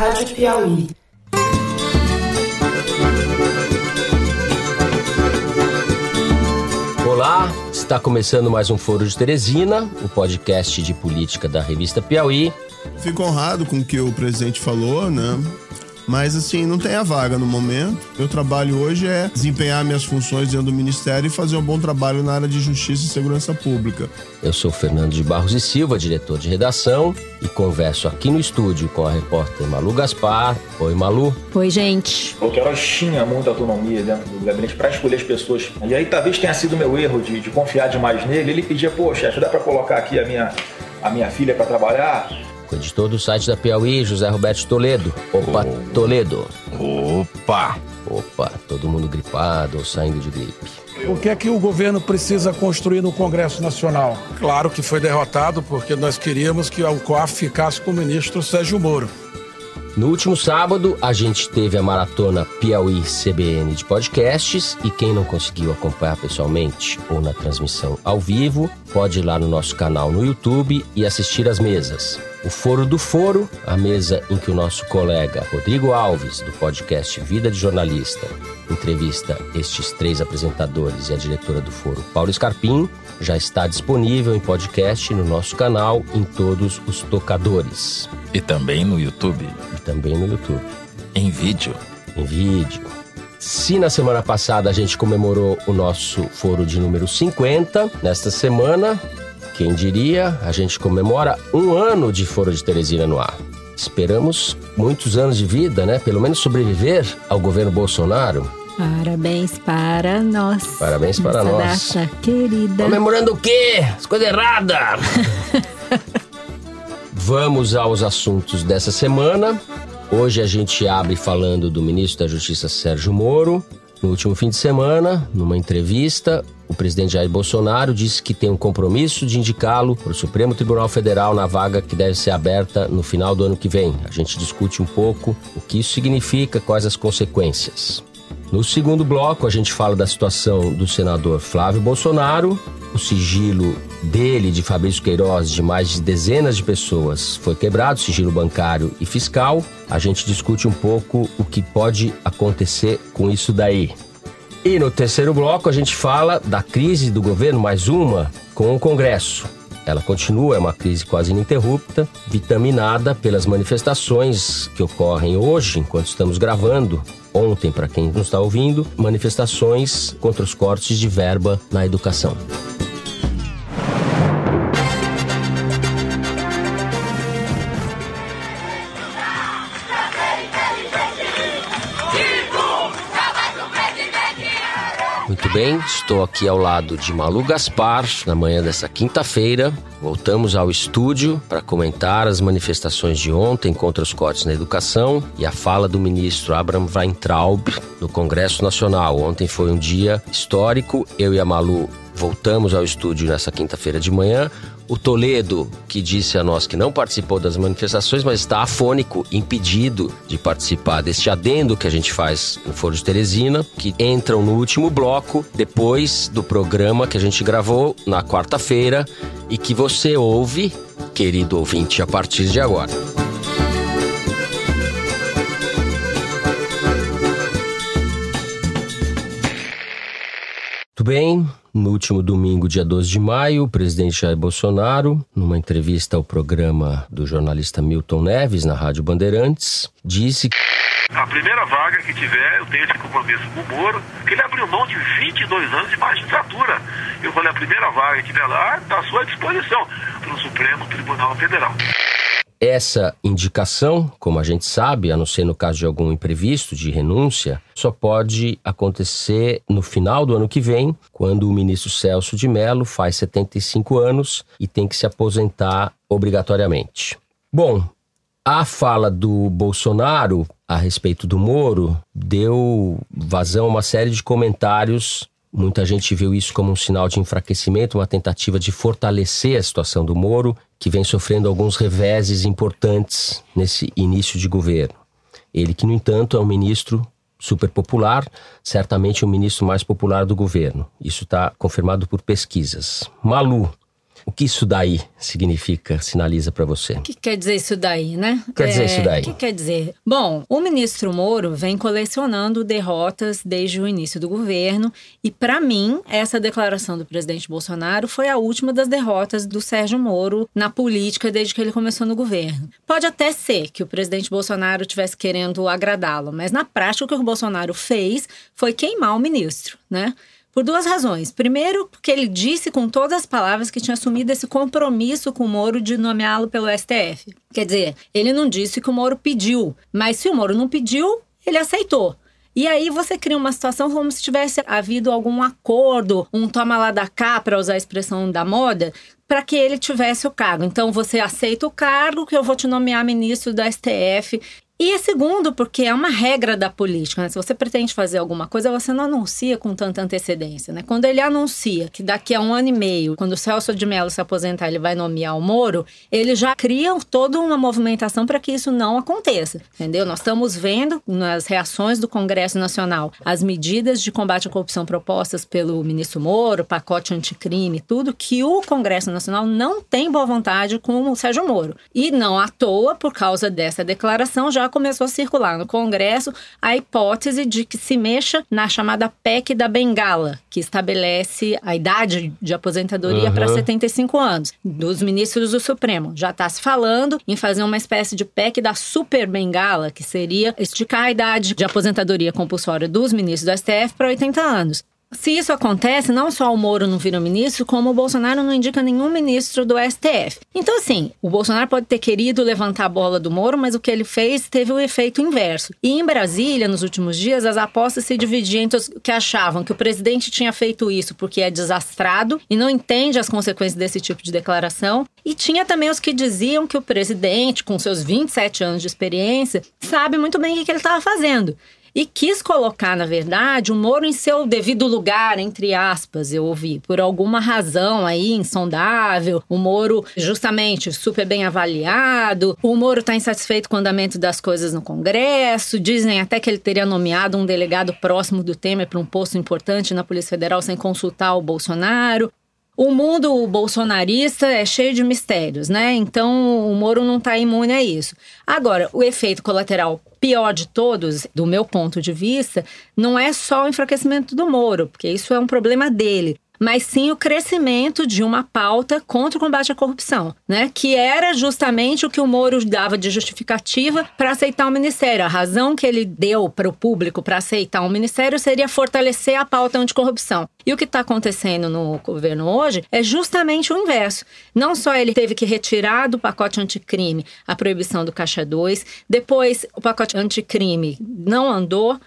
Rádio Piauí. Olá, está começando mais um Foro de Teresina, o podcast de política da revista Piauí. Fico honrado com o que o presidente falou, né? Mas assim, não tem a vaga no momento. Meu trabalho hoje é desempenhar minhas funções dentro do Ministério e fazer um bom trabalho na área de Justiça e Segurança Pública. Eu sou Fernando de Barros e Silva, diretor de redação, e converso aqui no estúdio com a repórter Malu Gaspar. Oi, Malu. Oi, gente. O Queiroz tinha muita autonomia dentro do gabinete para escolher as pessoas. E aí talvez tenha sido meu erro de, de confiar demais nele. Ele pedia, pô, chefe, dá para colocar aqui a minha, a minha filha para trabalhar? Com o editor do site da Piauí, José Roberto Toledo. Opa, oh. Toledo. Opa! Opa, todo mundo gripado ou saindo de gripe. O que é que o governo precisa construir no Congresso Nacional? Claro que foi derrotado porque nós queríamos que o COAF ficasse com o ministro Sérgio Moro. No último sábado, a gente teve a maratona Piauí CBN de podcasts e quem não conseguiu acompanhar pessoalmente ou na transmissão ao vivo, pode ir lá no nosso canal no YouTube e assistir as mesas. O Foro do Foro, a mesa em que o nosso colega Rodrigo Alves, do podcast Vida de Jornalista, entrevista estes três apresentadores e a diretora do Foro, Paulo Scarpim, já está disponível em podcast no nosso canal, em todos os tocadores. E também no YouTube. E também no YouTube. Em vídeo. Em vídeo. Se na semana passada a gente comemorou o nosso foro de número 50, nesta semana quem diria, a gente comemora um ano de Foro de Teresina no ar. Esperamos muitos anos de vida, né? Pelo menos sobreviver ao governo Bolsonaro. Parabéns para nós. Parabéns para nós. Data querida. Comemorando o quê? As coisas erradas. Vamos aos assuntos dessa semana. Hoje a gente abre falando do ministro da Justiça Sérgio Moro. No último fim de semana, numa entrevista, o presidente Jair Bolsonaro disse que tem um compromisso de indicá-lo para o Supremo Tribunal Federal na vaga que deve ser aberta no final do ano que vem. A gente discute um pouco o que isso significa, quais as consequências. No segundo bloco, a gente fala da situação do senador Flávio Bolsonaro. O sigilo dele, de Fabrício Queiroz, de mais de dezenas de pessoas, foi quebrado, sigilo bancário e fiscal. A gente discute um pouco o que pode acontecer com isso daí. E no terceiro bloco a gente fala da crise do governo, mais uma, com o Congresso. Ela continua, é uma crise quase ininterrupta, vitaminada pelas manifestações que ocorrem hoje, enquanto estamos gravando, ontem, para quem não está ouvindo, manifestações contra os cortes de verba na educação. Bem? Estou aqui ao lado de Malu Gaspar na manhã dessa quinta-feira. Voltamos ao estúdio para comentar as manifestações de ontem contra os cortes na educação e a fala do ministro Abraham Weintraub no Congresso Nacional. Ontem foi um dia histórico. Eu e a Malu voltamos ao estúdio nessa quinta-feira de manhã. O Toledo, que disse a nós que não participou das manifestações, mas está afônico, impedido de participar deste adendo que a gente faz no Foro de Teresina, que entram no último bloco, depois do programa que a gente gravou na quarta-feira e que você ouve, querido ouvinte, a partir de agora. Tudo bem? No último domingo, dia 12 de maio, o presidente Jair Bolsonaro, numa entrevista ao programa do jornalista Milton Neves na Rádio Bandeirantes, disse que a primeira vaga que tiver, eu tenho esse compromisso com o Moro, que ele abriu mão de 22 anos de magistratura. Eu falei, a primeira vaga que tiver lá está à sua disposição para o Supremo Tribunal Federal. Essa indicação, como a gente sabe, a não ser no caso de algum imprevisto de renúncia, só pode acontecer no final do ano que vem, quando o ministro Celso de Mello faz 75 anos e tem que se aposentar obrigatoriamente. Bom, a fala do Bolsonaro a respeito do Moro deu vazão a uma série de comentários Muita gente viu isso como um sinal de enfraquecimento, uma tentativa de fortalecer a situação do Moro, que vem sofrendo alguns reveses importantes nesse início de governo. Ele que, no entanto, é um ministro super popular, certamente o ministro mais popular do governo. Isso está confirmado por pesquisas. Malu, O que isso daí significa, sinaliza para você? O que quer dizer isso daí, né? Quer dizer isso daí? O que quer dizer? Bom, o ministro Moro vem colecionando derrotas desde o início do governo e, para mim, essa declaração do presidente Bolsonaro foi a última das derrotas do Sérgio Moro na política desde que ele começou no governo. Pode até ser que o presidente Bolsonaro estivesse querendo agradá-lo, mas na prática o que o Bolsonaro fez foi queimar o ministro, né? Por duas razões. Primeiro, porque ele disse com todas as palavras que tinha assumido esse compromisso com o Moro de nomeá-lo pelo STF. Quer dizer, ele não disse que o Moro pediu, mas se o Moro não pediu, ele aceitou. E aí você cria uma situação como se tivesse havido algum acordo, um toma lá da cá, para usar a expressão da moda, para que ele tivesse o cargo. Então você aceita o cargo que eu vou te nomear ministro da STF e segundo, porque é uma regra da política, né? Se você pretende fazer alguma coisa, você não anuncia com tanta antecedência, né? Quando ele anuncia que daqui a um ano e meio, quando o Celso de Mello se aposentar, ele vai nomear o Moro, ele já cria toda uma movimentação para que isso não aconteça, entendeu? Nós estamos vendo nas reações do Congresso Nacional as medidas de combate à corrupção propostas pelo ministro Moro, pacote anticrime, tudo, que o Congresso Nacional não tem boa vontade com o Sérgio Moro. E não à toa, por causa dessa declaração, já começou a circular no Congresso a hipótese de que se mexa na chamada PEC da Bengala, que estabelece a idade de aposentadoria Uhum. para 75 anos dos ministros do Supremo. Já está se falando em fazer uma espécie de PEC da Super Bengala, que seria esticar a idade de aposentadoria compulsória dos ministros do STF para 80 anos. Se isso acontece, não só o Moro não vira ministro, como o Bolsonaro não indica nenhum ministro do STF. Então, assim, o Bolsonaro pode ter querido levantar a bola do Moro, mas o que ele fez teve o efeito inverso. E em Brasília, nos últimos dias, as apostas se dividiam entre os que achavam que o presidente tinha feito isso porque é desastrado e não entende as consequências desse tipo de declaração. E tinha também os que diziam que o presidente, com seus 27 anos de experiência, sabe muito bem o que ele estava fazendo. E quis colocar, na verdade, o Moro em seu devido lugar, entre aspas, eu ouvi, por alguma razão aí insondável. O Moro, justamente, super bem avaliado. O Moro está insatisfeito com o andamento das coisas no Congresso. Dizem até que ele teria nomeado um delegado próximo do Temer para um posto importante na Polícia Federal sem consultar o Bolsonaro. O mundo bolsonarista é cheio de mistérios, né? Então o Moro não está imune a isso. Agora, o efeito colateral pior de todos, do meu ponto de vista, não é só o enfraquecimento do Moro, porque isso é um problema dele. Mas sim o crescimento de uma pauta contra o combate à corrupção, né? Que era justamente o que o Moro dava de justificativa para aceitar o ministério. A razão que ele deu para o público para aceitar um ministério seria fortalecer a pauta anticorrupção. E o que está acontecendo no governo hoje é justamente o inverso. Não só ele teve que retirar do pacote anticrime a proibição do Caixa 2, depois o pacote anticrime não andou.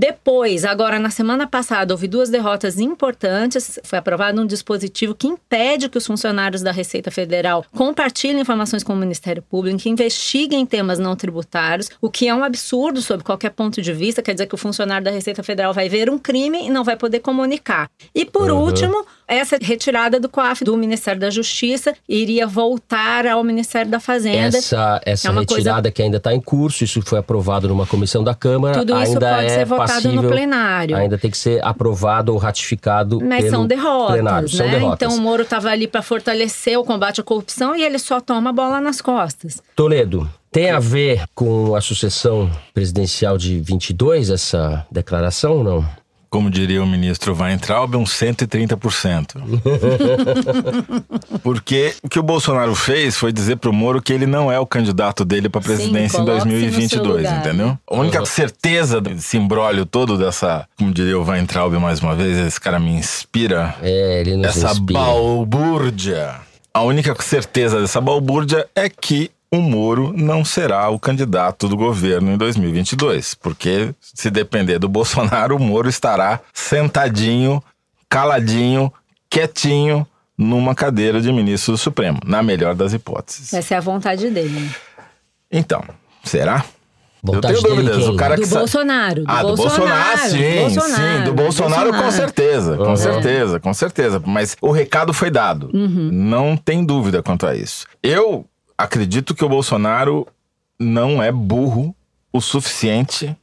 Depois, agora na semana passada, houve duas derrotas importantes. Foi aprovado um dispositivo que impede que os funcionários da Receita Federal compartilhem informações com o Ministério Público, que investiguem temas não tributários, o que é um absurdo sob qualquer ponto de vista. Quer dizer que o funcionário da Receita Federal vai ver um crime e não vai poder comunicar. E por último, essa retirada do COAF do Ministério da Justiça iria voltar ao Ministério da Fazenda. Essa, essa É uma coisa- retirada que ainda está em curso, isso foi aprovado numa comissão da Câmara, Tudo isso ainda pode é ser votado passível, no plenário. Ainda tem que ser aprovado ou ratificado Mas pelo são derrotas, plenário. São né? derrotas. Então o Moro estava ali para fortalecer o combate à corrupção e ele só toma a bola nas costas. Toledo, tem a ver com a sucessão presidencial de 22, essa declaração ou não? Como diria o ministro Weintraub, um 130%. Porque o que o Bolsonaro fez foi dizer pro Moro que ele não é o candidato dele pra presidência em no seu 2022, lugar, entendeu? né? A única certeza desse embrólio todo dessa, como diria o Weintraub mais uma vez, esse cara me inspira, É, ele nos essa inspira. balbúrdia. A única certeza dessa balbúrdia é que o Moro não será o candidato do governo em 2022, porque se depender do Bolsonaro, o Moro estará sentadinho, caladinho, quietinho numa cadeira de ministro do Supremo, na melhor das hipóteses. Essa é a vontade dele. né? Então, será? Vontade Eu tenho dúvidas. O cara Do que sa- Bolsonaro, do ah, do Bolsonaro, Bolsonaro, sim, Bolsonaro, sim. Do Bolsonaro, com Bolsonaro. certeza, com certeza, com certeza. Mas o recado foi dado. Uhum. Não tem dúvida quanto a isso. Eu acredito que o Bolsonaro não é burro o suficiente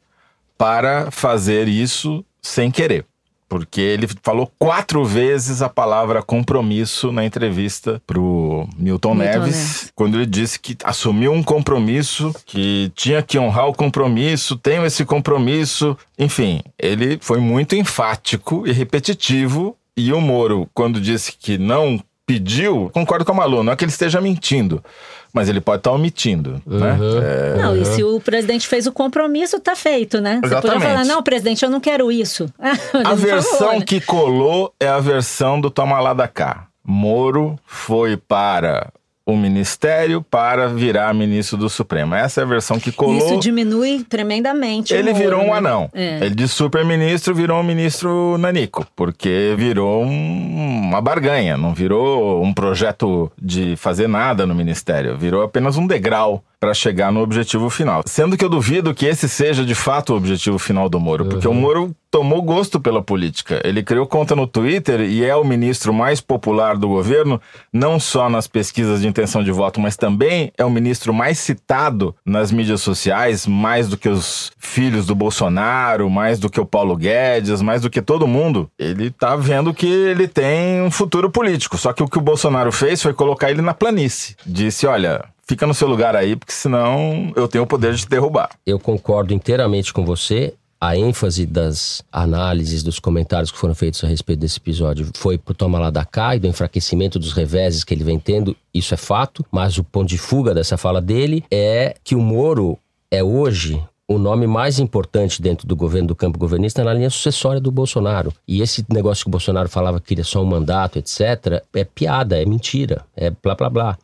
para fazer isso sem querer. porque ele falou quatro vezes a palavra compromisso na entrevista pro Milton, Milton Neves, Neves. quando ele disse que assumiu um compromisso, que tinha que honrar o compromisso, tenho esse compromisso. Enfim, ele foi muito enfático e repetitivo. E o Moro, quando disse que não pediu, concordo com a Malu, não é que ele esteja mentindo, mas ele pode estar omitindo, né? Uhum. É, Não, e se o presidente fez o compromisso, tá feito, né? Você podia Exatamente. falar, não, presidente, eu não quero isso. A versão falou, né? que colou é a versão do Toma lá da cá. Moro foi para o ministério para virar ministro do Supremo. Essa é a versão que colou. Isso diminui tremendamente. Ele virou um né? anão. É. Ele de super-ministro virou um ministro nanico, porque virou um- uma barganha, não virou um projeto de fazer nada no ministério, virou apenas um degrau para chegar no objetivo final. Sendo que eu duvido que esse seja de fato o objetivo final do Moro, porque o Moro tomou gosto pela política. Ele criou conta no Twitter e é o ministro mais popular do governo, não só nas pesquisas de intenção de voto, mas também é o ministro mais citado nas mídias sociais, mais do que os filhos do Bolsonaro, mais do que o Paulo Guedes, mais do que todo mundo. Ele tá vendo que ele tem um futuro político. Só que o que o Bolsonaro fez foi colocar ele na planície. Disse: olha. Fica no seu lugar aí, porque senão eu tenho o poder de te derrubar. Eu concordo inteiramente com você. A ênfase das análises, dos comentários que foram feitos a respeito desse episódio foi pro toma lá da cá e do enfraquecimento dos reveses que ele vem tendo, isso é fato, mas o ponto de fuga dessa fala dele é que o Moro é hoje o nome mais importante dentro do governo, do campo governista, na linha sucessória do Bolsonaro. E esse negócio que o Bolsonaro falava que queria só um mandato, etc., é piada, é mentira, é blá blá blá.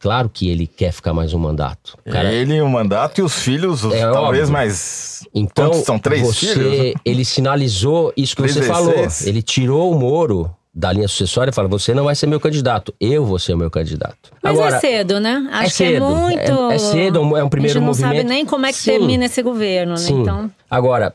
Claro que ele quer ficar mais um mandato. Cara- Ele, o mandato e os filhos, os- É talvez óbvio. mais. Então, Quantos são três você, filhos? ele sinalizou isso que Três você vezes falou. Ele tirou o Moro da linha sucessória e fala: você não vai ser meu candidato, eu vou ser o meu candidato. Mas Agora, é cedo, né? Acho é cedo, que é muito. é- é cedo, é um primeiro A gente não sabe movimento. nem como é que Sim. termina esse governo, né? Sim. Então. Agora,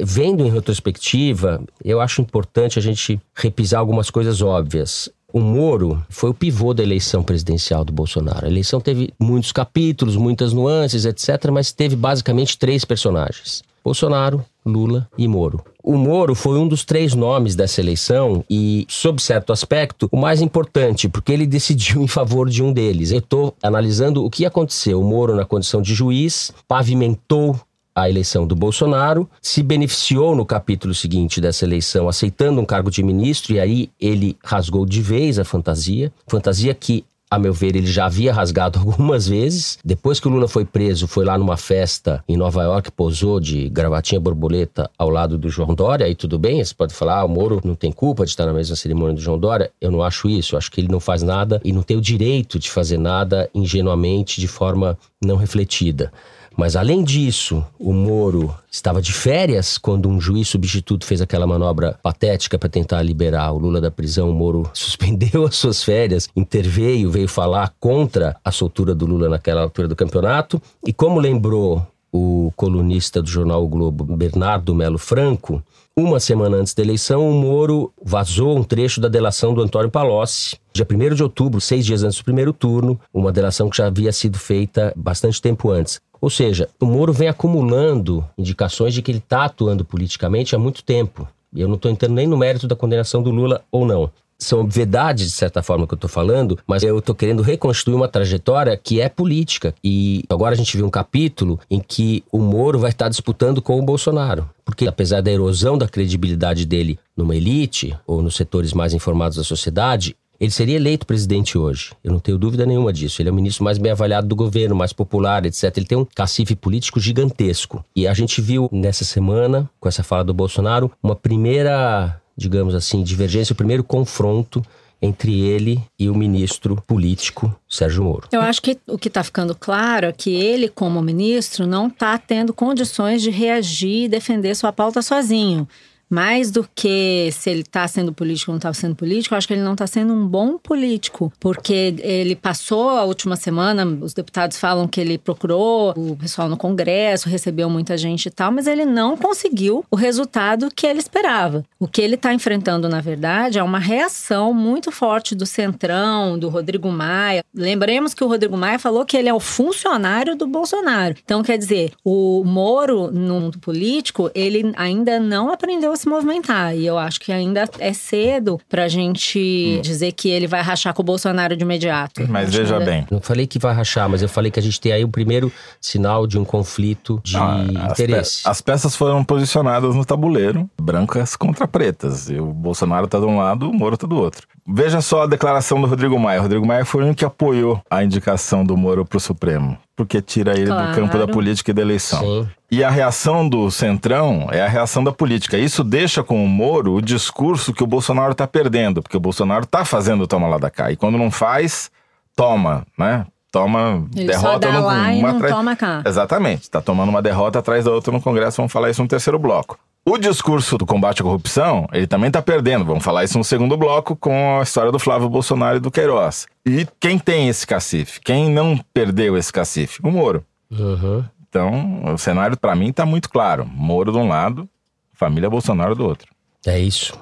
vendo em retrospectiva, eu acho importante a gente repisar algumas coisas óbvias. O Moro foi o pivô da eleição presidencial do Bolsonaro. A eleição teve muitos capítulos, muitas nuances, etc., mas teve basicamente três personagens: Bolsonaro, Lula e Moro. O Moro foi um dos três nomes dessa eleição e, sob certo aspecto, o mais importante, porque ele decidiu em favor de um deles. Eu estou analisando o que aconteceu. O Moro, na condição de juiz, pavimentou a eleição do Bolsonaro, se beneficiou no capítulo seguinte dessa eleição, aceitando um cargo de ministro, e aí ele rasgou de vez a fantasia. Fantasia que, a meu ver, ele já havia rasgado algumas vezes. Depois que o Lula foi preso, foi lá numa festa em Nova York, posou de gravatinha borboleta ao lado do João Dória, aí tudo bem, você pode falar, ah, o Moro não tem culpa de estar na mesma cerimônia do João Dória. Eu não acho isso, eu acho que ele não faz nada e não tem o direito de fazer nada ingenuamente, de forma não refletida. Mas além disso, o Moro estava de férias quando um juiz substituto fez aquela manobra patética para tentar liberar o Lula da prisão. O Moro suspendeu as suas férias, interveio, veio falar contra a soltura do Lula naquela altura do campeonato. E como lembrou o colunista do jornal o Globo, Bernardo Melo Franco, uma semana antes da eleição, o Moro vazou um trecho da delação do Antônio Palocci, dia 1 de outubro, seis dias antes do primeiro turno, uma delação que já havia sido feita bastante tempo antes. Ou seja, o Moro vem acumulando indicações de que ele está atuando politicamente há muito tempo. E eu não estou entrando nem no mérito da condenação do Lula ou não. São obviedades, de certa forma, que eu estou falando, mas eu estou querendo reconstruir uma trajetória que é política. E agora a gente viu um capítulo em que o Moro vai estar disputando com o Bolsonaro. Porque apesar da erosão da credibilidade dele numa elite ou nos setores mais informados da sociedade, ele seria eleito presidente hoje. Eu não tenho dúvida nenhuma disso. Ele é o ministro mais bem avaliado do governo, mais popular, etc. Ele tem um cacife político gigantesco. E a gente viu nessa semana, com essa fala do Bolsonaro, uma primeira, digamos assim, divergência, o primeiro confronto entre ele e o ministro político Sérgio Moro. Eu acho que o que está ficando claro é que ele, como ministro, não está tendo condições de reagir e defender sua pauta sozinho. Mais do que se ele está sendo político ou não está sendo político, eu acho que ele não está sendo um bom político. Porque ele passou a última semana, os deputados falam que ele procurou o pessoal no Congresso, recebeu muita gente e tal, mas ele não conseguiu o resultado que ele esperava. O que ele está enfrentando, na verdade, é uma reação muito forte do Centrão, do Rodrigo Maia. Lembremos que o Rodrigo Maia falou que ele é o funcionário do Bolsonaro. Então, quer dizer, o Moro, no mundo político, ele ainda não aprendeu a se movimentar. E eu acho que ainda é cedo pra gente dizer que ele vai rachar com o Bolsonaro de imediato. Mas Acho veja ainda- bem, Não falei que vai rachar, mas eu falei que a gente tem aí o primeiro sinal de um conflito de Ah, as, pe- interesse. as peças foram posicionadas no tabuleiro, brancas contra pretas. E o Bolsonaro tá de um lado, o Moro tá do outro. Veja só a declaração do Rodrigo Maia. O Rodrigo Maia foi o único que apoiou a indicação do Moro pro Supremo, porque tira ele do Claro. campo da política e da eleição. Sim. E a reação do Centrão é a reação da política. Isso deixa com o Moro o discurso que o Bolsonaro tá perdendo, porque o Bolsonaro tá fazendo o toma lá da cá. E quando não faz, toma, né? Toma Ele só derrota dá no lá e não atrás- toma cá. Exatamente. Está tomando uma derrota atrás da outra no Congresso. Vamos falar isso no terceiro bloco. O discurso do combate à corrupção, ele também está perdendo. Vamos falar isso no segundo bloco com a história do Flávio Bolsonaro e do Queiroz. E quem tem esse cacife? Quem não perdeu esse cacife? O Moro. Uhum. Então, o cenário para mim está muito claro. Moro de um lado, família Bolsonaro do outro. É isso.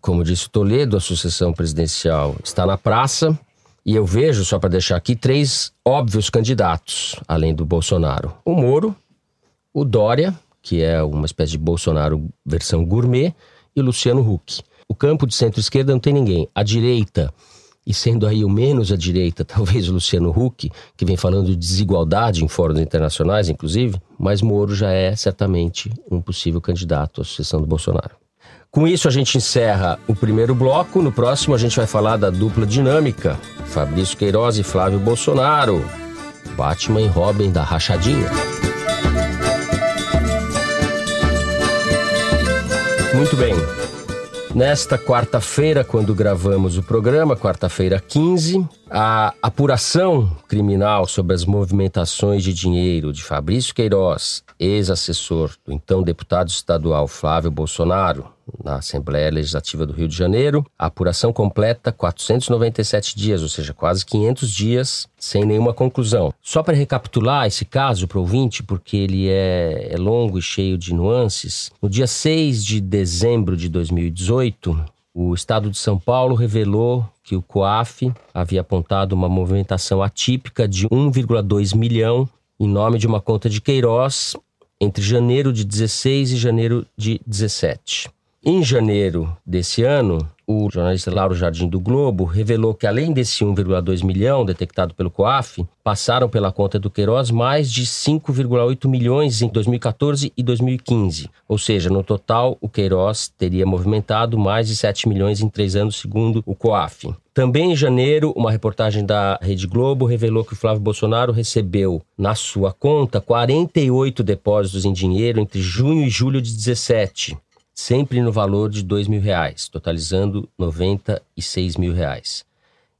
Como disse o Toledo, a sucessão presidencial está na praça. E eu vejo, só para deixar aqui, três óbvios candidatos, além do Bolsonaro: o Moro, o Dória, que é uma espécie de Bolsonaro versão gourmet, e Luciano Huck. O campo de centro-esquerda não tem ninguém. A direita, e sendo aí o menos à direita, talvez Luciano Huck, que vem falando de desigualdade em fóruns internacionais, inclusive, mas Moro já é certamente um possível candidato à sucessão do Bolsonaro. Com isso, a gente encerra o primeiro bloco. No próximo, a gente vai falar da dupla dinâmica: Fabrício Queiroz e Flávio Bolsonaro. Batman e Robin da Rachadinha. Muito bem. Nesta quarta-feira, quando gravamos o programa, quarta-feira 15, a apuração criminal sobre as movimentações de dinheiro de Fabrício Queiroz, ex-assessor do então deputado estadual Flávio Bolsonaro, na Assembleia Legislativa do Rio de Janeiro, a apuração completa 497 dias, ou seja, quase 500 dias, sem nenhuma conclusão. Só para recapitular esse caso para o ouvinte, porque ele é, é longo e cheio de nuances, no dia 6 de dezembro de 2018, o Estado de São Paulo revelou que o COAF havia apontado uma movimentação atípica de 1,2 milhão em nome de uma conta de Queiroz entre janeiro de 16 e janeiro de 17. Em janeiro desse ano, o jornalista Lauro Jardim do Globo revelou que, além desse 1,2 milhão detectado pelo COAF, passaram pela conta do Queiroz mais de 5,8 milhões em 2014 e 2015. Ou seja, no total, o Queiroz teria movimentado mais de 7 milhões em três anos, segundo o COAF. Também em janeiro, uma reportagem da Rede Globo revelou que o Flávio Bolsonaro recebeu na sua conta 48 depósitos em dinheiro entre junho e julho de 17 sempre no valor de dois mil reais, totalizando 96 mil reais.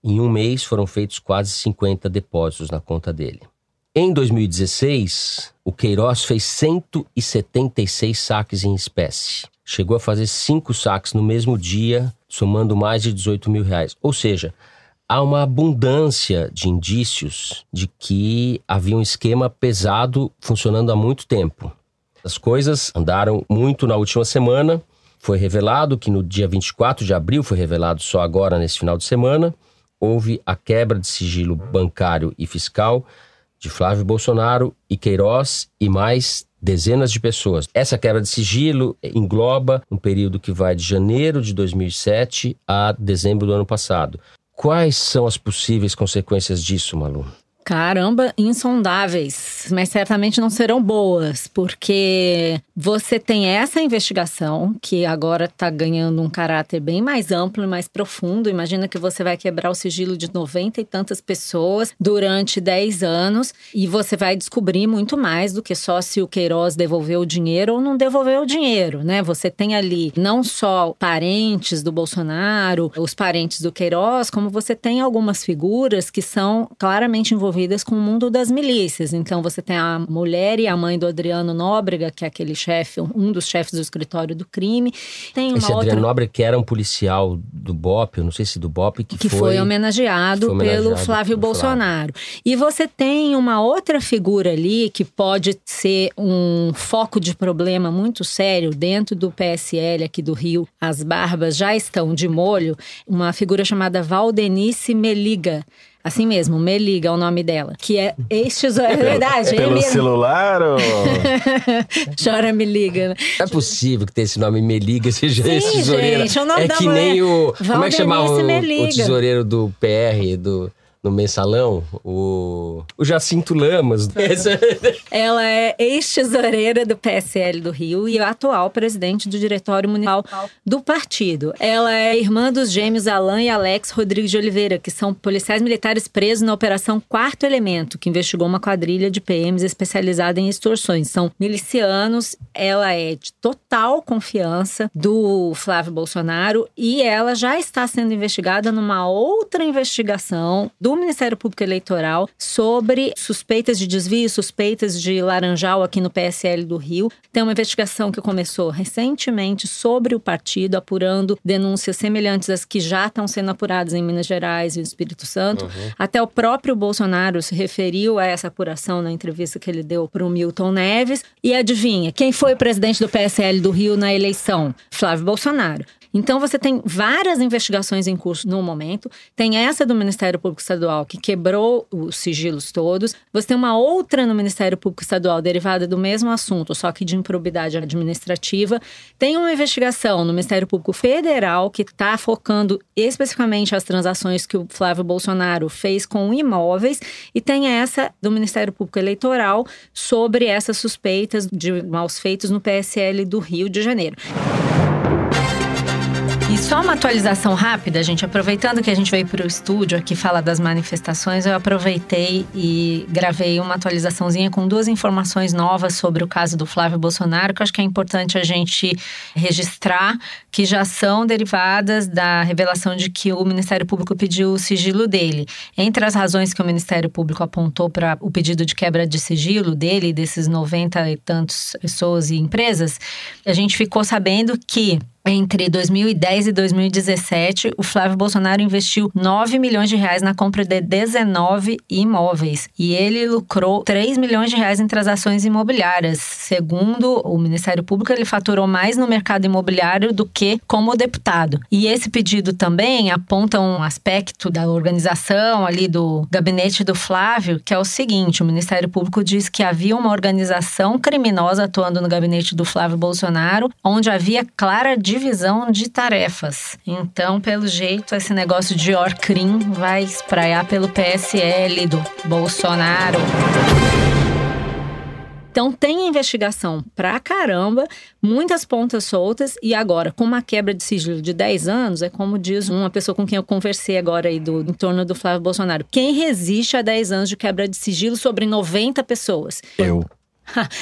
Em um mês foram feitos quase 50 depósitos na conta dele. Em 2016, o Queiroz fez 176 saques em espécie. Chegou a fazer cinco saques no mesmo dia, somando mais de 18 mil reais. Ou seja, há uma abundância de indícios de que havia um esquema pesado funcionando há muito tempo. As coisas andaram muito na última semana. Foi revelado que no dia 24 de abril, foi revelado só agora nesse final de semana, houve a quebra de sigilo bancário e fiscal de Flávio Bolsonaro e Queiroz e mais dezenas de pessoas. Essa quebra de sigilo engloba um período que vai de janeiro de 2007 a dezembro do ano passado. Quais são as possíveis consequências disso, Malu? Caramba, insondáveis, mas certamente não serão boas, porque você tem essa investigação que agora está ganhando um caráter bem mais amplo e mais profundo. Imagina que você vai quebrar o sigilo de 90 e tantas pessoas durante 10 anos e você vai descobrir muito mais do que só se o Queiroz devolveu o dinheiro ou não devolveu o dinheiro, né? Você tem ali não só parentes do Bolsonaro, os parentes do Queiroz, como você tem algumas figuras que são claramente envolvidas com o mundo das milícias. Então você tem a mulher e a mãe do Adriano Nóbrega, que é aquele chefe, um dos chefes do escritório do crime. Tem uma Esse outra Adriano Nobre, que era um policial do BOP, eu não sei se do BOP, que, que foi, homenageado, foi homenageado pelo Flávio Bolsonaro. E você tem uma outra figura ali que pode ser um foco de problema muito sério dentro do PSL aqui do Rio. As barbas já estão de molho. Uma figura chamada Valdenice Meliga. Assim mesmo, Meliga é o nome dela. Que é ex-tesoureira. É verdade, Pelo ele... celular ou... Chora, me liga. Não é possível que tenha esse nome Meliga seja Sim, esse tesoureiro. gente, o nome é da que mulher- nem o. Como é que chamava o, Valdenice o Meliga. tesoureiro do PR, do. No mensalão, o. O Jacinto Lamas. Ela é ex-tesoureira do PSL do Rio e atual presidente do diretório municipal do partido. Ela é irmã dos gêmeos Alain e Alex Rodrigues de Oliveira, que são policiais militares presos na Operação Quarto Elemento, que investigou uma quadrilha de PMs especializada em extorsões. São milicianos, ela é de total confiança do Flávio Bolsonaro e ela já está sendo investigada numa outra investigação do Ministério Público Eleitoral sobre suspeitas de desvio, suspeitas de laranjal aqui no PSL do Rio. Tem uma investigação que começou recentemente sobre o partido, apurando denúncias semelhantes às que já estão sendo apuradas em Minas Gerais e no Espírito Santo. Até o próprio Bolsonaro se referiu a essa apuração na entrevista que ele deu para o Milton Neves. E adivinha, quem foi o presidente do PSL do Rio na eleição? Flávio Bolsonaro. Então você tem várias investigações em curso no momento. Tem essa do Ministério Público Estadual que quebrou os sigilos todos. Você tem uma outra no Ministério Público Estadual derivada do mesmo assunto, só que de improbidade administrativa. Tem uma investigação no Ministério Público Federal que está focando especificamente as transações que o Flávio Bolsonaro fez com imóveis e tem essa do Ministério Público Eleitoral sobre essas suspeitas de maus feitos no PSL do Rio de Janeiro. E só uma atualização rápida, gente. Aproveitando que a gente veio para o estúdio aqui falar das manifestações, eu aproveitei e gravei uma atualizaçãozinha com duas informações novas sobre o caso do Flávio Bolsonaro, que eu acho que é importante a gente registrar, que já são derivadas da revelação de que o Ministério Público pediu o sigilo dele. Entre as razões que o Ministério Público apontou para o pedido de quebra de sigilo dele, desses 90 e tantos pessoas e empresas, a gente ficou sabendo que entre 2010 e 2017, o Flávio Bolsonaro investiu 9 milhões de reais na compra de 19 imóveis. E ele lucrou 3 milhões de reais em transações imobiliárias. Segundo o Ministério Público, ele faturou mais no mercado imobiliário do que como deputado. E esse pedido também aponta um aspecto da organização ali do gabinete do Flávio, que é o seguinte: o Ministério Público diz que havia uma organização criminosa atuando no gabinete do Flávio Bolsonaro, onde havia clara divisão de tarefas. Então, pelo jeito, esse negócio de Orcrim vai espraiar pelo PSL do Bolsonaro. Então tem investigação pra caramba, muitas pontas soltas, e agora, com uma quebra de sigilo de 10 anos, é como diz uma pessoa com quem eu conversei agora aí do, em torno do Flávio Bolsonaro. Quem resiste a 10 anos de quebra de sigilo sobre 90 pessoas? Eu.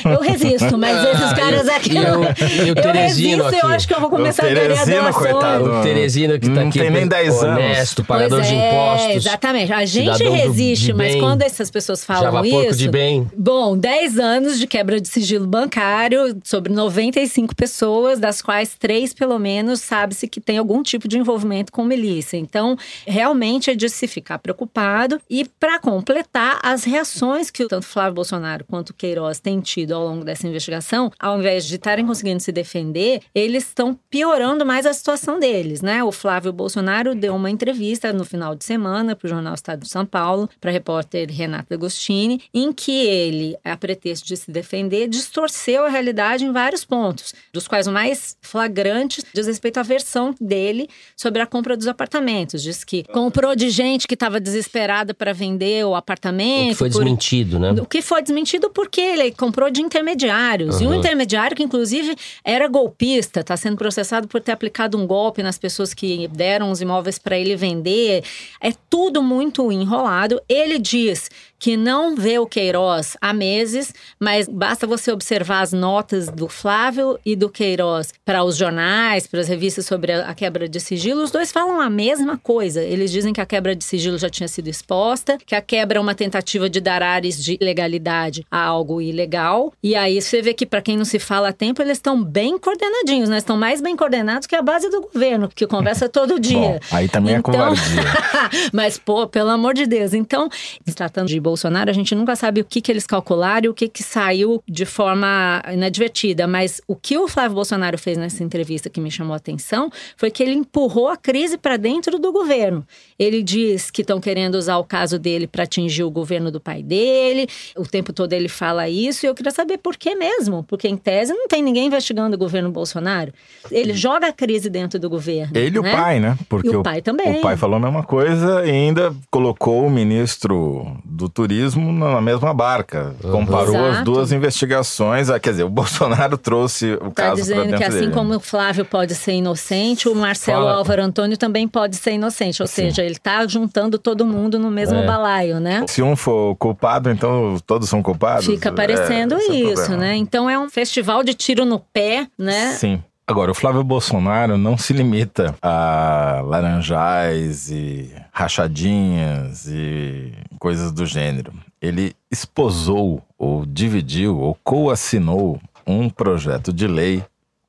Eu resisto, mas esses caras aqui. e eu- e o Teresino resisto, eu aqui? acho que eu vou começar a ganhar doações. coitado. O Teresino que tá Não aqui. tem nem 10 anos. Honesto, pagador Pois de é, impostos. Exatamente. A gente resiste, mas bem, quando essas pessoas falam isso. de bem. Bom, 10 anos de quebra de sigilo bancário sobre 95 pessoas, das quais três, pelo menos, sabe-se que tem algum tipo de envolvimento com milícia. Então, realmente é de se ficar preocupado. E, para completar, as reações que tanto Flávio Bolsonaro quanto Queiroz têm tido ao longo dessa investigação, ao invés de estarem conseguindo se defender, eles estão piorando mais a situação deles, né? O Flávio Bolsonaro deu uma entrevista no final de semana para o jornal Estado de São Paulo, para a repórter Renata Agostini, em que ele, a pretexto de se defender, distorceu a realidade em vários pontos, dos quais o mais flagrante diz respeito à versão dele sobre a compra dos apartamentos. Diz que comprou de gente que estava desesperada para vender o apartamento. O que foi por- desmentido, né? o que foi desmentido porque ele comprou de intermediários. E um intermediário que, inclusive, era golpista, está sendo processado por ter aplicado um golpe nas pessoas que deram os imóveis para ele vender. É tudo muito enrolado. Ele diz que não vê o Queiroz há meses, mas basta você observar as notas do Flávio e do Queiroz para os jornais, para as revistas sobre a a quebra de sigilo. Os dois falam a mesma coisa. Eles dizem que a quebra de sigilo já tinha sido exposta, que a quebra é uma tentativa de dar ares de legalidade a algo legal. E aí você vê que, para quem não se fala há tempo, eles estão bem coordenadinhos, né? Estão mais bem coordenados que a base do governo, que conversa todo dia. Bom, aí também é covardia. Mas, pô, pelo amor de Deus. Então, tratando de Bolsonaro, a gente nunca sabe o que, que eles calcularam e o que, que saiu de forma inadvertida. Mas o que o Flávio Bolsonaro fez nessa entrevista que me chamou a atenção foi que ele empurrou a crise para dentro do governo. Ele diz que estão querendo usar o caso dele para atingir o governo do pai dele. O tempo todo ele fala isso e eu queria saber por que mesmo. Porque, em tese, não tem ninguém investigando o governo Bolsonaro. Ele joga a crise dentro do governo. Ele e né? o pai, né? Porque E o pai também. O pai falou a mesma coisa e ainda colocou o ministro do turismo na mesma barca. Comparou as Exato. duas investigações. Ah, Quer dizer, o Bolsonaro trouxe o Tá caso para dizendo dentro que assim dele. como o Flávio pode ser inocente, o Marcelo Fala. Álvaro Antônio também pode ser inocente. Ou seja, ele tá juntando todo mundo no mesmo É. balaio, né? Se um for culpado, então todos são culpados? Fica É, parecendo é o isso, né? Então é um festival de tiro no pé, né? Sim. Agora, o Flávio Bolsonaro não se limita a laranjais e rachadinhas e coisas do gênero. Ele esposou, ou dividiu, ou coassinou um projeto de lei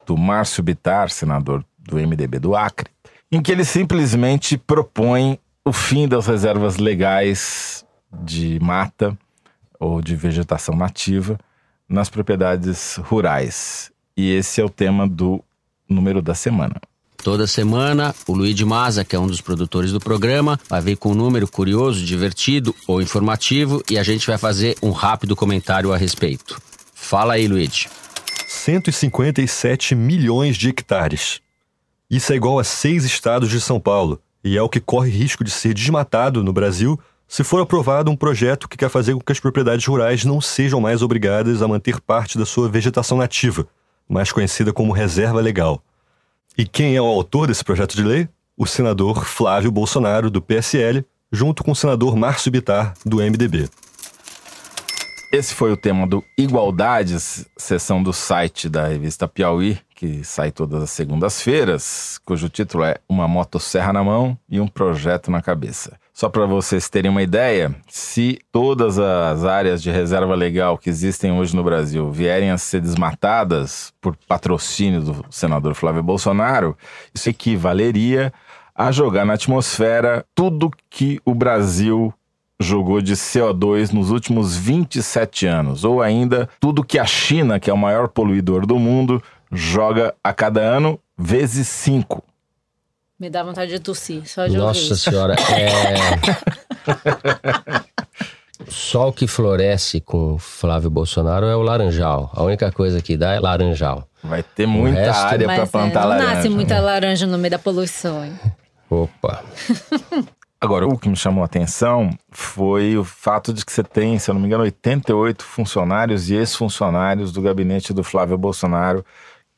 do Márcio Bitar, senador do MDB do Acre, em que ele simplesmente propõe o fim das reservas legais de mata ou de vegetação nativa nas propriedades rurais. E esse é o tema do número da semana. Toda semana, o Luiz Maza, que é um dos produtores do programa, vai vir com um número curioso, divertido ou informativo e a gente vai fazer um rápido comentário a respeito. Fala aí, Luiz. 157 milhões de hectares. Isso é igual a seis estados de São Paulo e é o que corre risco de ser desmatado no Brasil se for aprovado um projeto que quer fazer com que as propriedades rurais não sejam mais obrigadas a manter parte da sua vegetação nativa, mais conhecida como reserva legal. E quem é o autor desse projeto de lei? O senador Flávio Bolsonaro, do PSL, junto com o senador Márcio Bitar, do MDB. Esse foi o tema do Igualdades, sessão do site da revista Piauí, que sai todas as segundas-feiras, cujo título é Uma Motosserra na Mão e um Projeto na Cabeça. Só para vocês terem uma ideia, se todas as áreas de reserva legal que existem hoje no Brasil vierem a ser desmatadas por patrocínio do senador Flávio Bolsonaro, isso equivaleria a jogar na atmosfera tudo que o Brasil jogou de CO2 nos últimos 27 anos, ou ainda tudo que a China, que é o maior poluidor do mundo, joga a cada ano vezes 5. Me dá vontade de tossir, só de ouvir Nossa isso. senhora, é. O sol que floresce com Flávio Bolsonaro é o laranjal. A única coisa que dá é laranjal. Vai ter muita resto- área para é, plantar não laranja. nasce muita né? laranja no meio da poluição. hein? Opa. Agora, o que me chamou a atenção foi o fato de que você tem, se eu não me engano, 88 funcionários e ex-funcionários do gabinete do Flávio Bolsonaro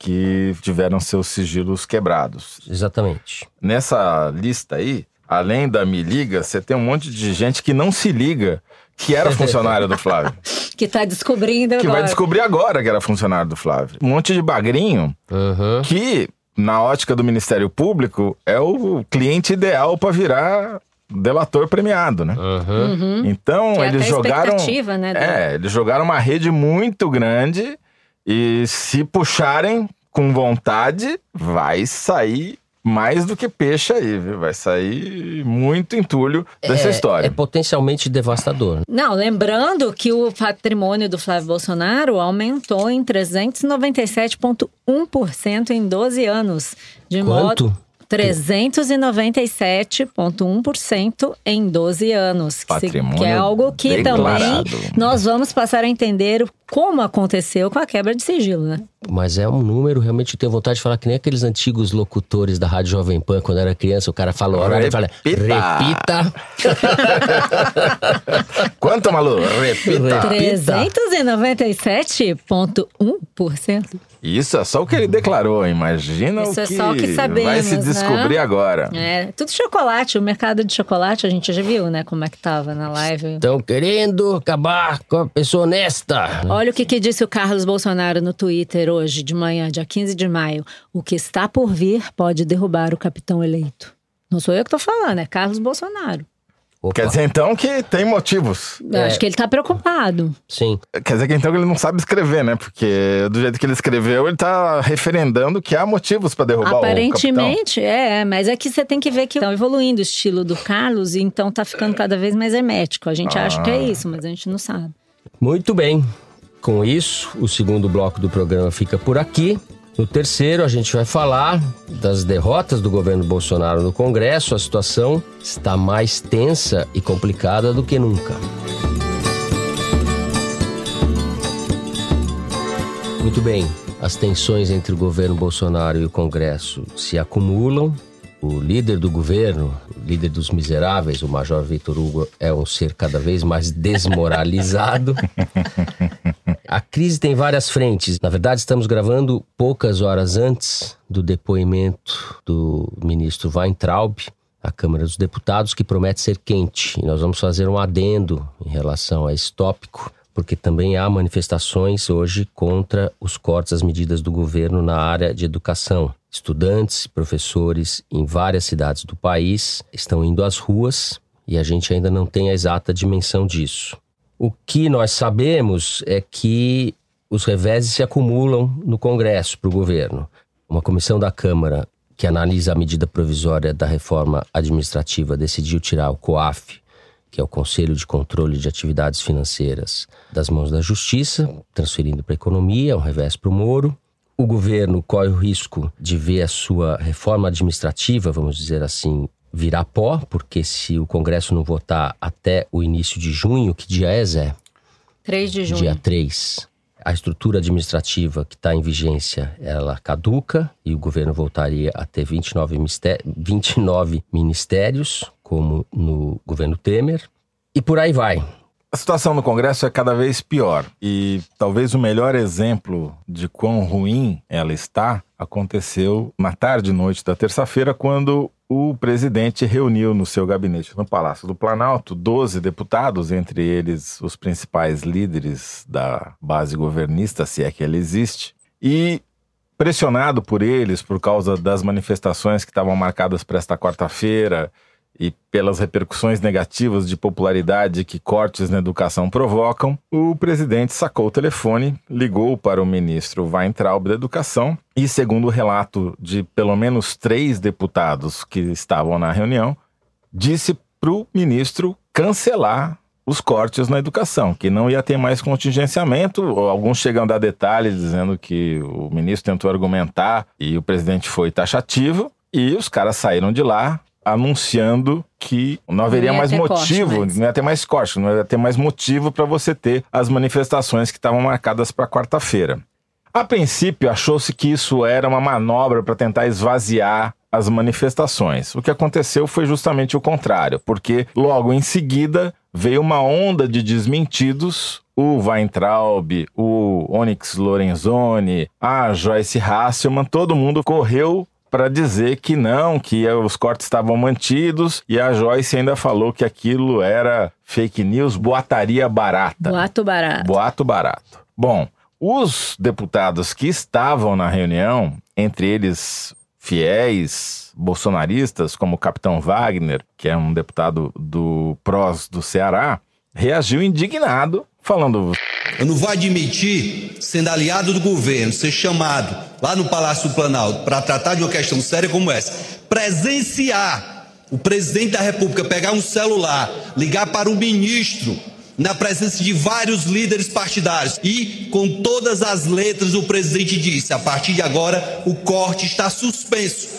que tiveram seus sigilos quebrados. Exatamente. Nessa lista aí, além da Me Liga, você tem um monte de gente que não se liga que era funcionário do Flávio. Que tá descobrindo que agora. vai descobrir agora que era funcionário do Flávio. Um monte de bagrinho Uhum. que, na ótica do Ministério Público, é o cliente ideal para virar delator premiado, né? Uhum. Então, Que eles jogaram. expectativa, né, do- É, eles jogaram uma rede muito grande e se puxarem com vontade, vai sair mais do que peixe aí, viu? Vai sair muito entulho dessa história. É potencialmente devastador. Não, lembrando que o patrimônio do Flávio Bolsonaro aumentou em 397,1% em 12 anos. De Quanto? modo 397,1% em 12 anos. Que, se- Patrimônio que é algo que declarado. também nós vamos passar a entender como aconteceu com a quebra de sigilo, né? Mas é um número, realmente eu tenho vontade de falar que nem aqueles antigos locutores da Rádio Jovem Pan, quando era criança, o cara fala o horário e fala, Repita. repita. Quanto, Malu? Repita. Repita. 397,1%. Isso é só o que ele declarou, imagina Isso o é que só o que sabemos, vai se né? descobrir agora. É, tudo chocolate. O mercado de chocolate, a gente já viu, né? Como é que tava na live. Estão querendo acabar com a pessoa honesta. Olha o que, que disse o Carlos Bolsonaro no Twitter hoje, de manhã, dia 15 de maio. O que está por vir pode derrubar o capitão eleito. Não sou eu que tô falando, é Carlos Bolsonaro. Opa. Quer dizer então que tem motivos. Eu Acho que ele tá preocupado. Sim. Quer dizer que então ele não sabe escrever, né? Porque do jeito que ele escreveu, ele tá referendando que há motivos para derrubar o capitão. Aparentemente, é, mas é que você tem que ver que tá evoluindo o estilo do Carlos, e então tá ficando cada vez mais hermético. A gente acha que é isso, mas a gente não sabe. Muito bem. Com isso, o segundo bloco do programa fica por aqui. No terceiro, a gente vai falar das derrotas do governo Bolsonaro no Congresso. A situação está mais tensa e complicada do que nunca. Muito bem, as tensões entre o governo Bolsonaro e o Congresso se acumulam. O líder do governo, o líder dos miseráveis, o Major Vitor Hugo, é um ser cada vez mais desmoralizado. A crise tem várias frentes. Na verdade, estamos gravando poucas horas antes do depoimento do ministro Weintraub à Câmara dos Deputados, que promete ser quente. E nós vamos fazer um adendo em relação a esse tópico, porque também há manifestações hoje contra os cortes às medidas do governo na área de educação. Estudantes professores em várias cidades do país estão indo às ruas e a gente ainda não tem a exata dimensão disso. O que nós sabemos é que os reveses se acumulam no Congresso para o governo. Uma comissão da Câmara que analisa a medida provisória da reforma administrativa decidiu tirar o COAF, que é o Conselho de Controle de Atividades Financeiras, das mãos da Justiça, transferindo para a economia, um revés para o Moro. O governo corre o risco de ver a sua reforma administrativa, vamos dizer assim, virar pó, porque se o Congresso não votar até o início de junho, que dia é, Zé? 3 de junho. Dia 3. A estrutura administrativa que está em vigência, ela caduca e o governo voltaria a ter 29, ministé 29 ministérios, como no governo Temer. E por aí vai. A situação no Congresso é cada vez pior e talvez o melhor exemplo de quão ruim ela está aconteceu na tarde e noite da terça-feira, quando o presidente reuniu no seu gabinete no Palácio do Planalto 12 deputados, entre eles os principais líderes da base governista, se é que ela existe, e pressionado por eles por causa das manifestações que estavam marcadas para esta quarta-feira e pelas repercussões negativas de popularidade que cortes na educação provocam, o presidente sacou o telefone, ligou para o ministro Weintraub da Educação e, segundo o relato de pelo menos três deputados que estavam na reunião, disse para o ministro cancelar os cortes na educação, que não ia ter mais contingenciamento. Alguns chegam a dar detalhes dizendo que o ministro tentou argumentar e o presidente foi taxativo. E os caras saíram de lá anunciando que não haveria Não mais motivo, corte mais. não ia ter mais corte, não ia ter mais motivo para você ter as manifestações que estavam marcadas para quarta-feira. A princípio, achou-se que isso era uma manobra para tentar esvaziar as manifestações. O que aconteceu foi justamente o contrário, porque logo em seguida veio uma onda de desmentidos. O Weintraub, o Onyx Lorenzoni, a Joyce Hasselman, todo mundo correu para dizer que não, que os cortes estavam mantidos e a Joyce ainda falou que aquilo era fake news, boataria barata. Boato barato. Boato barato. Bom, os deputados que estavam na reunião, entre eles fiéis bolsonaristas, como o capitão Wagner, que é um deputado do PROS do Ceará, reagiu indignado, falando: Eu não vou admitir, sendo aliado do governo, ser chamado lá no Palácio do Planalto para tratar de uma questão séria como essa, presenciar o presidente da República pegar um celular, ligar para um ministro, na presença de vários líderes partidários e com todas as letras o presidente disse: a partir de agora o corte está suspenso.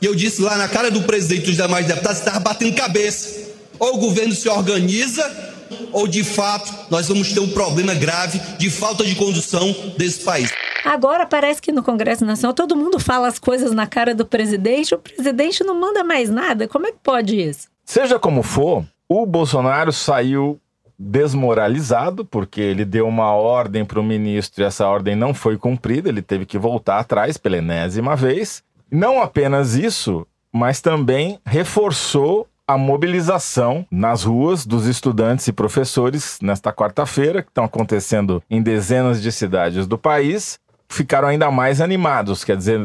E eu disse lá na cara do presidente e dos demais deputados: estava batendo cabeça. Ou o governo se organiza ou de fato nós vamos ter um problema grave de falta de condução desse país. Agora parece que no Congresso Nacional todo mundo fala as coisas na cara do presidente, o presidente não manda mais nada. Como é que pode isso? Seja como for, o Bolsonaro saiu desmoralizado porque ele deu uma ordem para o ministro e essa ordem não foi cumprida, ele teve que voltar atrás pela enésima vez. Não apenas isso, mas também reforçou a mobilização nas ruas dos estudantes e professores nesta quarta-feira, que estão acontecendo em dezenas de cidades do país, ficaram ainda mais animados. Quer dizer,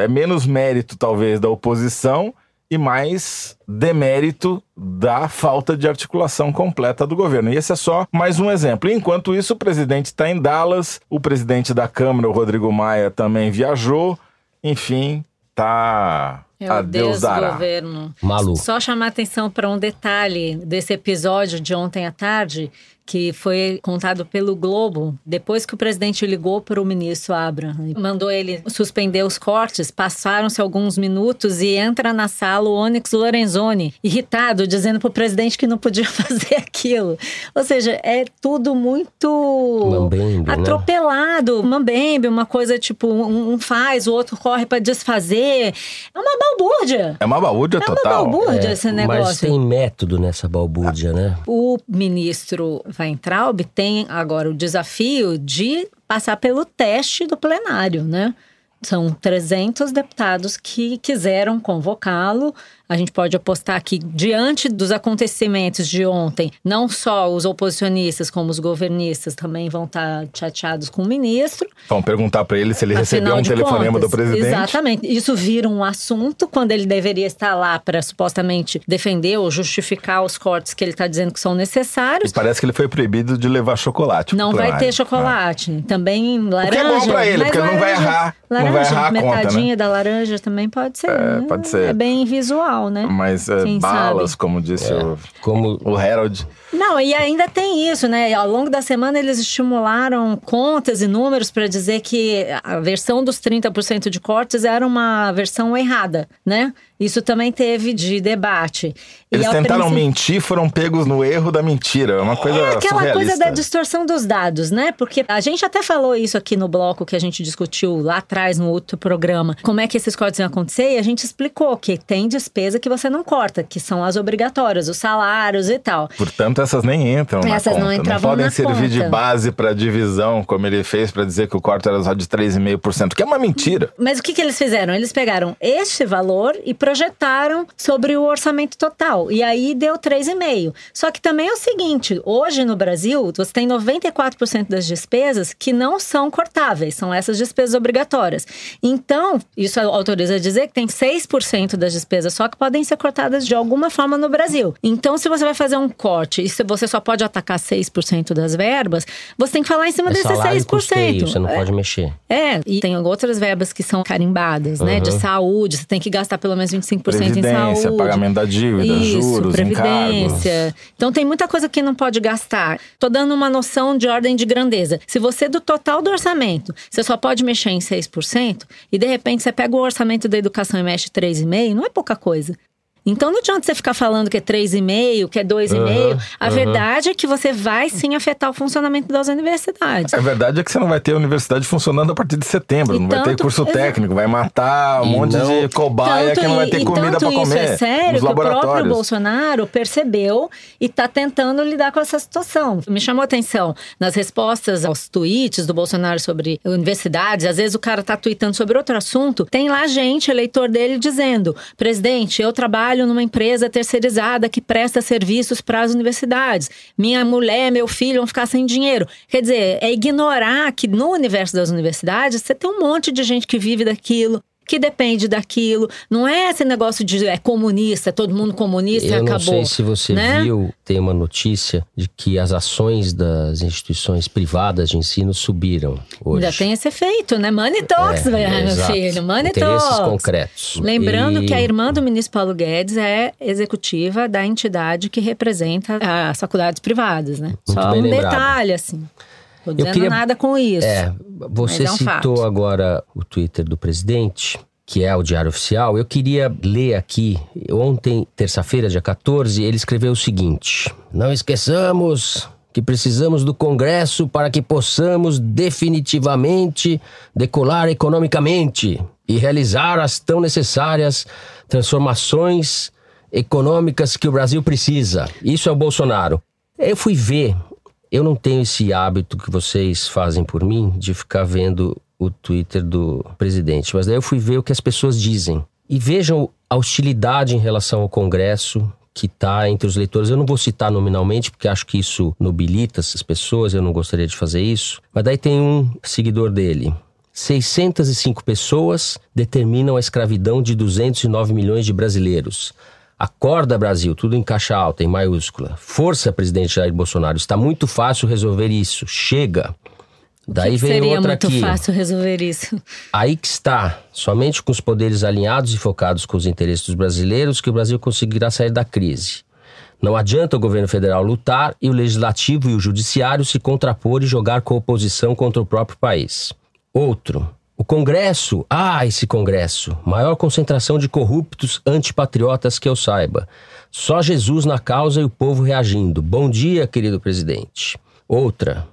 é menos mérito, talvez, da oposição e mais demérito da falta de articulação completa do governo. E esse é só mais um exemplo. Enquanto isso, o presidente está em Dallas, o presidente da Câmara, o Rodrigo Maia, também viajou. Enfim, tá Meu a Deus Deus, dará. governo. Malu. Só chamar atenção para um detalhe desse episódio de ontem à tarde, que foi contado pelo Globo, depois que o presidente ligou para o ministro Abraham e mandou ele suspender os cortes, passaram-se alguns minutos e entra na sala o Onyx Lorenzoni, irritado, dizendo para o presidente que não podia fazer aquilo. Ou seja, é tudo muito Mambembe, né? atropelado, mambembe, uma coisa tipo, um faz, o outro corre para desfazer. É uma balbúrdia. É uma balúrdia É uma total. balbúrdia esse Mas negócio. tem método nessa balbúrdia, né? O ministro Weintraub tem agora o desafio de passar pelo teste do plenário, né? São 300 deputados que quiseram convocá-lo. A gente pode apostar que, diante dos acontecimentos de ontem, não só os oposicionistas, como os governistas também vão estar chateados com o ministro. Vamos perguntar para ele se ele recebeu um telefonema contas, do presidente. Exatamente. Isso vira um assunto quando ele deveria estar lá para supostamente defender ou justificar os cortes que ele está dizendo que são necessários. E parece que ele foi proibido de levar chocolate. Não vai ter chocolate. Também laranja. que é bom pra ele, porque ele não vai laranja- errar. Não vai Laranja, errar a conta, metadinha né? da laranja também pode ser. né? pode ser. É bem visual, né? Mas é, Quem balas, sabe? como disse o, Como o Harold. Não, e ainda tem isso, né? Ao longo da semana eles estimularam contas e números para dizer que a versão dos 30% de cortes era uma versão errada, né? Isso também teve de debate. Eles tentaram princípio- mentir, foram pegos no erro da mentira. É uma coisa É aquela coisa da distorção dos dados, né? Porque a gente até falou isso aqui no bloco que a gente discutiu lá atrás no outro programa. Como é que esses cortes iam acontecer? E a gente explicou que tem despesa que você não corta, que são as obrigatórias, os salários e tal. Portanto, essas nem entram na Essas conta. não entravam podem na servir de conta. base para divisão, como ele fez para dizer que o corte era só de 3,5%, que é uma mentira. Mas o que, que eles fizeram? Eles pegaram este valor e projetaram sobre o orçamento total. E aí deu 3,5. Só que também é o seguinte: hoje no Brasil, você tem 94% das despesas que não são cortáveis, são essas despesas obrigatórias. Então, isso autoriza a dizer que tem 6% das despesas só que podem ser cortadas de alguma forma no Brasil. Então, se você vai fazer um corte e se você só pode atacar 6% das verbas, você tem que falar em cima é desses salário e 6%. custeio, você não É, pode mexer. é, e tem outras verbas que são carimbadas, né? De saúde, você tem que gastar pelo menos 25% em Previdência, saúde. pagamento da dívida, Isso, juros, previdência. Então tem muita coisa que não pode gastar. Tô dando uma noção de ordem de grandeza. Se você do total do orçamento, você só pode mexer em 6%, e de repente você pega o orçamento da educação e mexe 3,5%, não é pouca coisa. Então não adianta você ficar falando que é 3,5, que é 2,5. a verdade é que você vai sim afetar o funcionamento das universidades. A verdade é que você não vai ter a universidade funcionando a partir de setembro. E não vai ter tanto- curso técnico, vai matar um monte não- de cobaia que não vai ter e comida tanto para comer. Isso é sério que o próprio. Bolsonaro percebeu e está tentando lidar com essa situação. Me chamou a atenção nas respostas aos tweets do Bolsonaro sobre universidades. Às vezes o cara tá tweetando sobre outro assunto. Tem lá gente, eleitor dele, dizendo: presidente, eu trabalho numa empresa terceirizada que presta serviços para as universidades. Minha mulher, meu filho vão ficar sem dinheiro. Quer dizer, é ignorar que no universo das universidades você tem um monte de gente que vive daquilo. Que depende daquilo. Não é esse negócio de é comunista, todo mundo comunista e Eu não acabou. sei se você né? viu, tem uma notícia de que as ações das instituições privadas de ensino subiram hoje. Ainda tem esse efeito, né? Money talks, É, meu exato. filho. Money Interesses talks. concretos. Lembrando E- que a irmã do ministro Paulo Guedes é executiva da entidade que representa as faculdades privadas, né? Muito Só um lembrado. detalhe, assim. Tô dizendo queria- nada com isso. É, você é um citou fato. agora o Twitter do presidente, que é o Diário Oficial. Eu queria ler aqui, ontem, terça-feira, dia 14, ele escreveu o seguinte: Não esqueçamos que precisamos do Congresso para que possamos definitivamente decolar economicamente e realizar as tão necessárias transformações econômicas que o Brasil precisa. Isso é o Bolsonaro. Eu fui ver eu não tenho esse hábito que vocês fazem por mim de ficar vendo o Twitter do presidente, mas daí eu fui ver o que as pessoas dizem. E vejam a hostilidade em relação ao Congresso que está entre os leitores. Eu não vou citar nominalmente, porque acho que isso nobilita essas pessoas, eu não gostaria de fazer isso. Mas daí tem um seguidor dele, 605 pessoas determinam a escravidão de 209 milhões de brasileiros. Acorda, Brasil, tudo em caixa alta, em maiúscula. Força, presidente Jair Bolsonaro. Está muito fácil resolver isso. Chega. Daí que vem seria outra muito aqui. fácil resolver isso. Aí que está, somente com os poderes alinhados e focados com os interesses dos brasileiros, que o Brasil conseguirá sair da crise. Não adianta o governo federal lutar e o legislativo e o judiciário se contrapor e jogar com a oposição contra o próprio país. Outro. O Congresso, ah, esse Congresso, maior concentração de corruptos antipatriotas que eu saiba. Só Jesus na causa e o povo reagindo. Bom dia, querido presidente. Outra.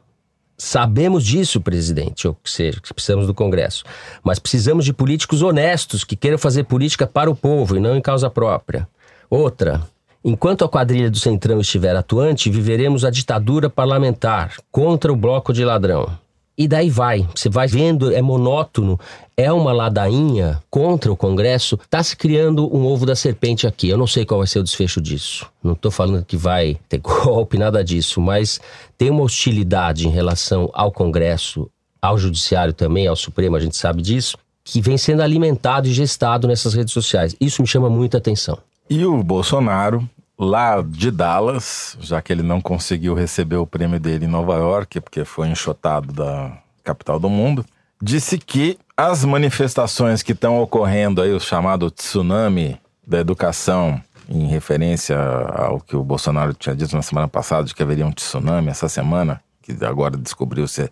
Sabemos disso, presidente, ou seja, que precisamos do Congresso. Mas precisamos de políticos honestos que queiram fazer política para o povo e não em causa própria. Outra. Enquanto a quadrilha do Centrão estiver atuante, viveremos a ditadura parlamentar contra o bloco de ladrão. E daí vai, você vai vendo, é monótono, é uma ladainha contra o Congresso, tá se criando um ovo da serpente aqui. Eu não sei qual vai ser o desfecho disso. Não tô falando que vai ter golpe, nada disso, mas tem uma hostilidade em relação ao Congresso, ao Judiciário também, ao Supremo, a gente sabe disso, que vem sendo alimentado e gestado nessas redes sociais. Isso me chama muita atenção. E o Bolsonaro, lá de Dallas, já que ele não conseguiu receber o prêmio dele em Nova York, porque foi enxotado da capital do mundo, disse que as manifestações que estão ocorrendo aí, o chamado tsunami da educação, em referência ao que o Bolsonaro tinha dito na semana passada, de que haveria um tsunami essa semana, que agora descobriu-se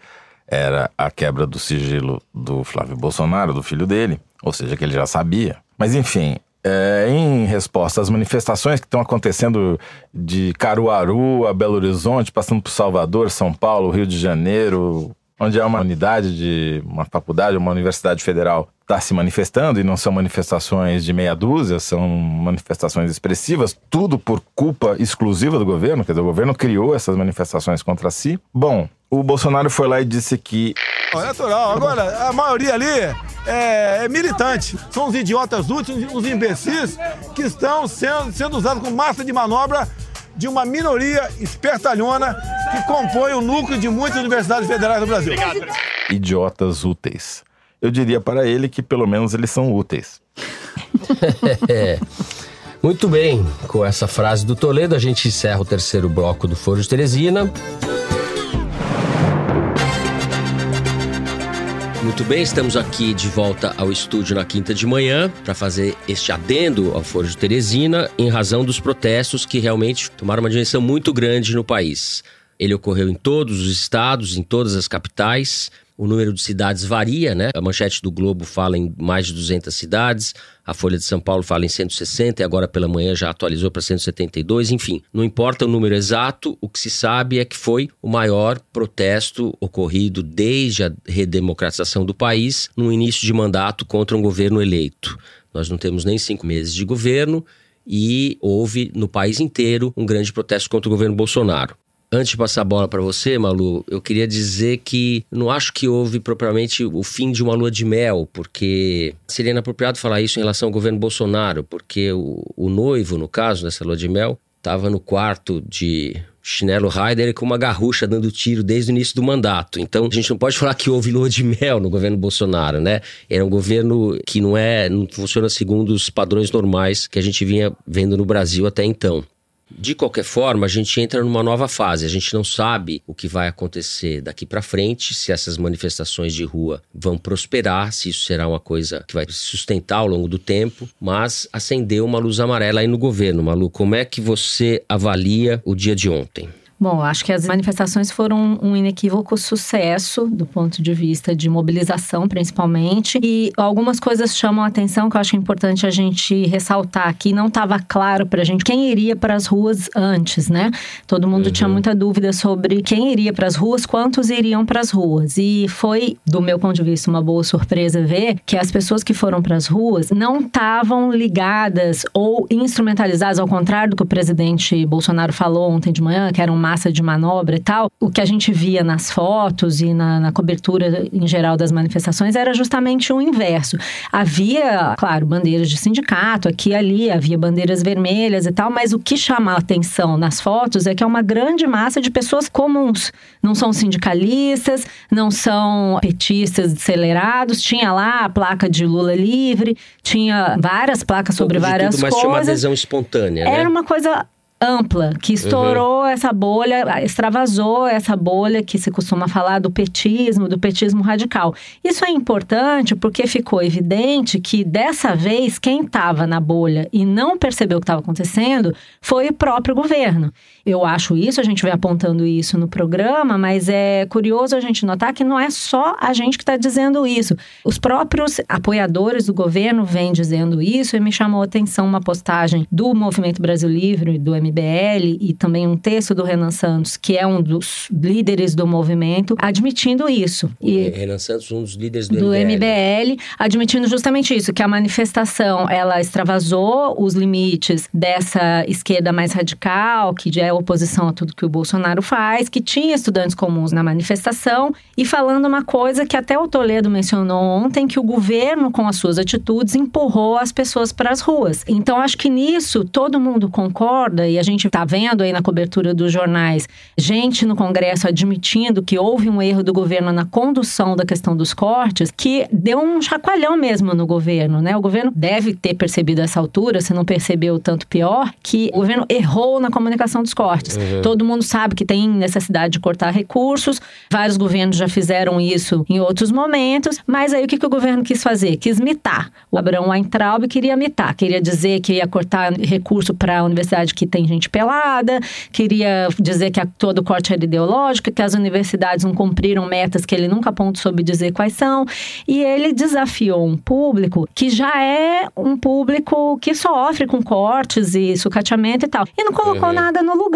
era a quebra do sigilo do Flávio Bolsonaro, do filho dele, ou seja, que ele já sabia. Mas enfim, é, em resposta às manifestações que estão acontecendo de Caruaru a Belo Horizonte, passando por Salvador, São Paulo, Rio de Janeiro, onde há uma unidade de uma faculdade, uma universidade federal está se manifestando e não são manifestações de meia dúzia, são manifestações expressivas, tudo por culpa exclusiva do governo, quer dizer, o governo criou essas manifestações contra si. Bom, o Bolsonaro foi lá e disse que É natural. Agora, a maioria ali é, é militante. São os idiotas úteis, os imbecis que estão sendo, sendo usados como massa de manobra de uma minoria espertalhona que compõe o núcleo de muitas universidades federais do Brasil. idiotas úteis. Eu diria para ele que pelo menos eles são úteis. É. Muito bem, com essa frase do Toledo, a gente encerra o terceiro bloco do Foro de Teresina. Muito bem, estamos aqui de volta ao estúdio na quinta de manhã para fazer este adendo ao Foro de Teresina em razão dos protestos que realmente tomaram uma dimensão muito grande no país. Ele ocorreu em todos os estados, em todas as capitais. O número de cidades varia, né? A manchete do Globo fala em mais de 200 cidades, a Folha de São Paulo fala em 160 e agora pela manhã já atualizou para 172. Enfim, não importa o número exato, o que se sabe é que foi o maior protesto ocorrido desde a redemocratização do país no início de mandato contra um governo eleito. Nós não temos nem cinco meses de governo e houve no país inteiro um grande protesto contra o governo Bolsonaro. Antes de passar a bola para você, Malu, eu queria dizer que não acho que houve propriamente o fim de uma lua de mel, porque seria inapropriado falar isso em relação ao governo Bolsonaro, porque o, o noivo, no caso dessa lua de mel, estava no quarto de chinelo Raider com uma garrucha dando tiro desde o início do mandato. Então a gente não pode falar que houve lua de mel no governo Bolsonaro, né? Era um governo que não é, não funciona segundo os padrões normais que a gente vinha vendo no Brasil até então. De qualquer forma, a gente entra numa nova fase. A gente não sabe o que vai acontecer daqui para frente, se essas manifestações de rua vão prosperar, se isso será uma coisa que vai se sustentar ao longo do tempo, mas acendeu uma luz amarela aí no governo. Malu, como é que você avalia o dia de ontem? Bom, acho que as manifestações foram um inequívoco sucesso do ponto de vista de mobilização, principalmente. E algumas coisas chamam a atenção que eu acho importante a gente ressaltar aqui. Não estava claro para a gente quem iria para as ruas antes, né? Todo mundo uhum. tinha muita dúvida sobre quem iria para as ruas, quantos iriam para as ruas. E foi, do meu ponto de vista, uma boa surpresa ver que as pessoas que foram para as ruas não estavam ligadas ou instrumentalizadas, ao contrário do que o presidente Bolsonaro falou ontem de manhã, que era massa de manobra e tal, o que a gente via nas fotos e na, na cobertura em geral das manifestações era justamente o inverso. Havia, claro, bandeiras de sindicato aqui e ali, havia bandeiras vermelhas e tal, mas o que chama a atenção nas fotos é que é uma grande massa de pessoas comuns. Não são sindicalistas, não são petistas acelerados. Tinha lá a placa de Lula livre, tinha várias placas sobre várias tudo, mas coisas. tinha uma adesão espontânea, né? Era uma coisa ampla, que estourou essa bolha, extravasou essa bolha que se costuma falar do petismo, do petismo radical. Isso é importante porque ficou evidente que dessa vez quem estava na bolha e não percebeu o que estava acontecendo foi o próprio governo. Eu acho isso, a gente vai apontando isso no programa, mas é curioso a gente notar que não é só a gente que está dizendo isso. Os próprios apoiadores do governo vêm dizendo isso e me chamou a atenção uma postagem do Movimento Brasil Livre, do MBL, e também um texto do Renan Santos, que é um dos líderes do movimento, admitindo isso. E Renan Santos, um dos líderes do, do MBL. MBL, admitindo justamente isso, que a manifestação ela extravasou os limites dessa esquerda mais radical, que já é oposição a tudo que o Bolsonaro faz, que tinha estudantes comuns na manifestação, e falando uma coisa que até o Toledo mencionou ontem, que o governo, com as suas atitudes, empurrou as pessoas para as ruas. Então, acho que nisso todo mundo concorda, e a gente está vendo aí na cobertura dos jornais, gente no Congresso admitindo que houve um erro do governo na condução da questão dos cortes, que deu um chacoalhão mesmo no governo, né? O governo deve ter percebido essa altura, se não percebeu tanto pior, que o governo errou na comunicação dos cortes. Todo mundo sabe que tem necessidade de cortar recursos, vários governos já fizeram isso em outros momentos, mas aí o que, que o governo quis fazer? Quis mitar. O Abraão Weintraub queria mitar, queria dizer que ia cortar recurso para a universidade que tem gente pelada, queria dizer que a, todo corte era ideológico, que as universidades não cumpriram metas que ele nunca aponta soube dizer quais são, e ele desafiou um público que já é um público que sofre com cortes e sucateamento e tal, e não colocou nada no lugar.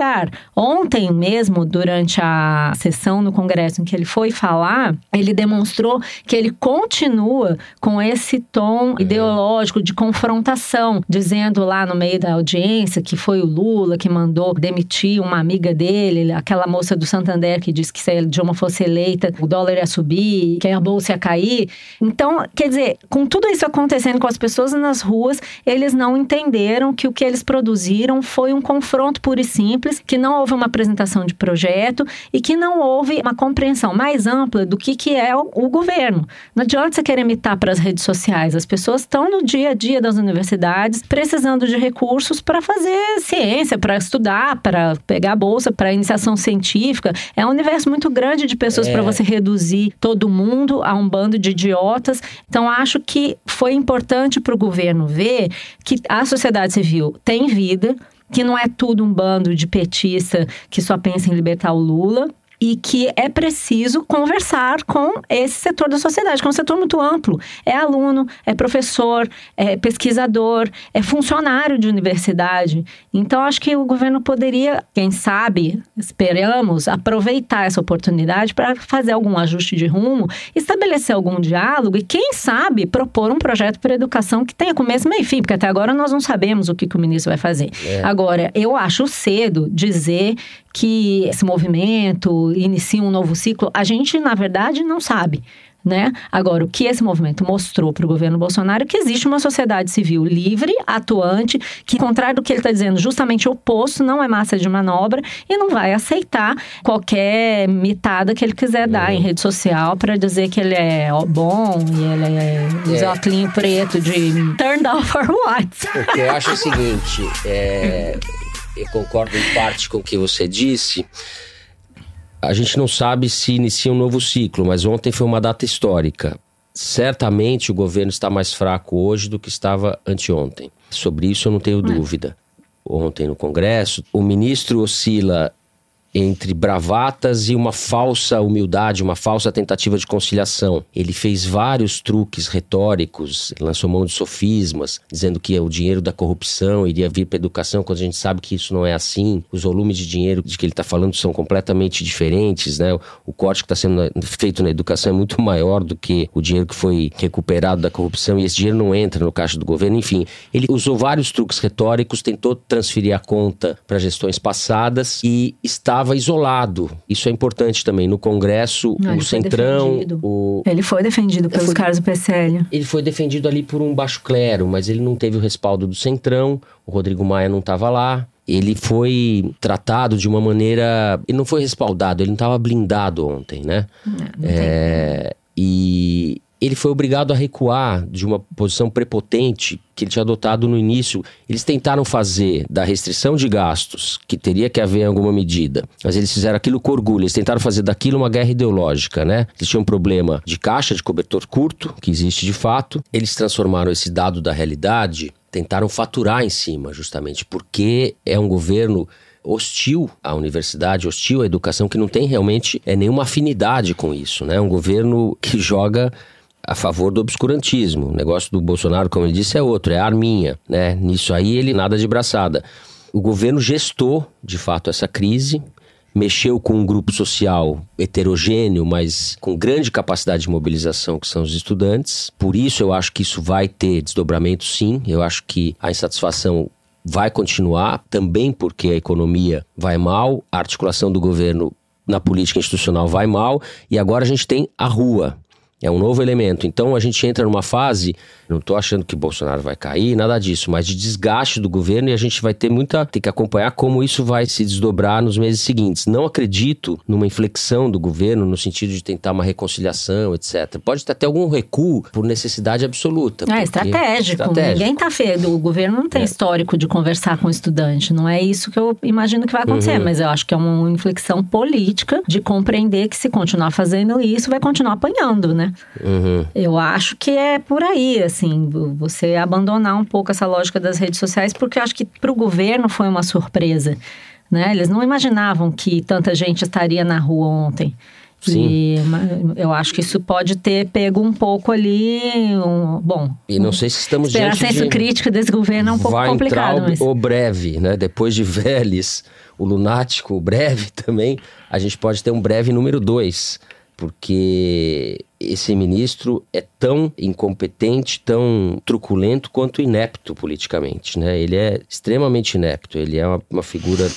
Ontem mesmo, durante a sessão no Congresso em que ele foi falar, ele demonstrou que ele continua com esse tom ideológico de confrontação, dizendo lá no meio da audiência que foi o Lula que mandou demitir uma amiga dele, aquela moça do Santander que disse que se a Dilma fosse eleita, o dólar ia subir, que a bolsa ia cair. Então, quer dizer, com tudo isso acontecendo com as pessoas nas ruas, eles não entenderam que o que eles produziram foi um confronto puro e simples, que não houve uma apresentação de projeto e que não houve uma compreensão mais ampla do que, que é o, o governo. Não adianta você querer imitar para as redes sociais. As pessoas estão no dia a dia das universidades precisando de recursos para fazer ciência, para estudar, para pegar bolsa, para iniciação científica. É um universo muito grande de pessoas É. para você reduzir todo mundo a um bando de idiotas. Então, acho que foi importante para o governo ver que a sociedade civil tem vida, que não é tudo um bando de petista que só pensa em libertar o Lula. E que é preciso conversar com esse setor da sociedade, que é um setor muito amplo. É aluno, é professor, é pesquisador, é funcionário de universidade. Então, acho que o governo poderia, quem sabe, esperamos, aproveitar essa oportunidade para fazer algum ajuste de rumo, estabelecer algum diálogo e, quem sabe, propor um projeto para educação que tenha começo, meio e fim, porque até agora nós não sabemos o que, que o ministro vai fazer. Agora, eu acho cedo dizer que esse movimento inicia um novo ciclo. A gente, na verdade, não sabe. Né? Agora, o que esse movimento mostrou para o governo Bolsonaro é que existe uma sociedade civil livre, atuante, que, ao contrário do que ele está dizendo, justamente o oposto, não é massa de manobra e não vai aceitar qualquer mitada que ele quiser dar em rede social para dizer que ele é bom e ele é, usa É. óculos preto de turned off for what? O que eu acho é o seguinte, é, eu concordo em parte com o que você disse. A gente não sabe se inicia um novo ciclo, mas ontem foi uma data histórica. Certamente o governo está mais fraco hoje do que estava anteontem. Sobre isso eu não tenho dúvida. Ontem no Congresso, o ministro oscila entre bravatas e uma falsa humildade, uma falsa tentativa de conciliação. Ele fez vários truques retóricos, lançou mão de sofismas, dizendo que o dinheiro da corrupção iria vir para a educação, quando a gente sabe que isso não é assim. Os volumes de dinheiro de que ele está falando são completamente diferentes, né? O corte que está sendo feito na educação é muito maior do que o dinheiro que foi recuperado da corrupção e esse dinheiro não entra no caixa do governo. Enfim, ele usou vários truques retóricos, tentou transferir a conta para gestões passadas e estava estava isolado. Isso é importante também. No Congresso, Não, o Centrão, o, Ele foi defendido pelos Foi- caras do PSL. ele foi defendido ali por um baixo clero, mas ele não teve o respaldo do Centrão, o Rodrigo Maia não estava lá. Ele foi tratado de uma maneira. Ele não foi respaldado, ele não estava blindado ontem, né? É, e ele foi obrigado a recuar de uma posição prepotente que ele tinha adotado no início. Eles tentaram fazer da restrição de gastos, que teria que haver alguma medida, mas eles fizeram aquilo com orgulho. Eles tentaram fazer daquilo uma guerra ideológica, né? Eles tinham um problema de caixa, de cobertor curto, que existe de fato. Eles transformaram esse dado da realidade, tentaram faturar em cima, justamente porque é um governo hostil à universidade, hostil à educação, que não tem realmente é, nenhuma afinidade com isso, né? Um governo que joga a favor do obscurantismo. O negócio do Bolsonaro, como ele disse, é outro, é arminha, né? Nisso aí ele nada de braçada. O governo gestou, de fato, essa crise, mexeu com um grupo social heterogêneo, mas com grande capacidade de mobilização, que são os estudantes. Por isso eu acho que isso vai ter desdobramento, sim. Eu acho que a insatisfação vai continuar, também porque a economia vai mal, a articulação do governo na política institucional vai mal, e agora a gente tem a rua. É um novo elemento. Então a gente entra numa fase, não estou achando que Bolsonaro vai cair, nada disso, mas de desgaste do governo e a gente vai ter muita. tem que acompanhar como isso vai se desdobrar nos meses seguintes. Não acredito numa inflexão do governo no sentido de tentar uma reconciliação, etc. Pode ter até algum recuo por necessidade absoluta. É estratégico. Estratégico. Ninguém tá feio. O governo não tem É. histórico de conversar com o estudante. Não é isso que eu imagino que vai acontecer. Uhum. Mas eu acho que é uma inflexão política de compreender que se continuar fazendo isso, vai continuar apanhando, né? Uhum. Eu acho que é por aí, assim, você abandonar um pouco essa lógica das redes sociais, porque eu acho que para o governo foi uma surpresa, né? Eles não imaginavam que tanta gente estaria na rua ontem. Sim. E eu acho que isso pode ter pego um pouco ali, um, bom, E não sei se estamos esperar diante senso de... crítico desse governo é um pouco complicado, entrar mas... o breve, né? Depois de Vélez, o lunático, o breve também, a gente pode ter um breve número dois, porque esse ministro é tão incompetente, tão truculento quanto inepto politicamente, né? Ele é extremamente inepto, ele é uma, uma figura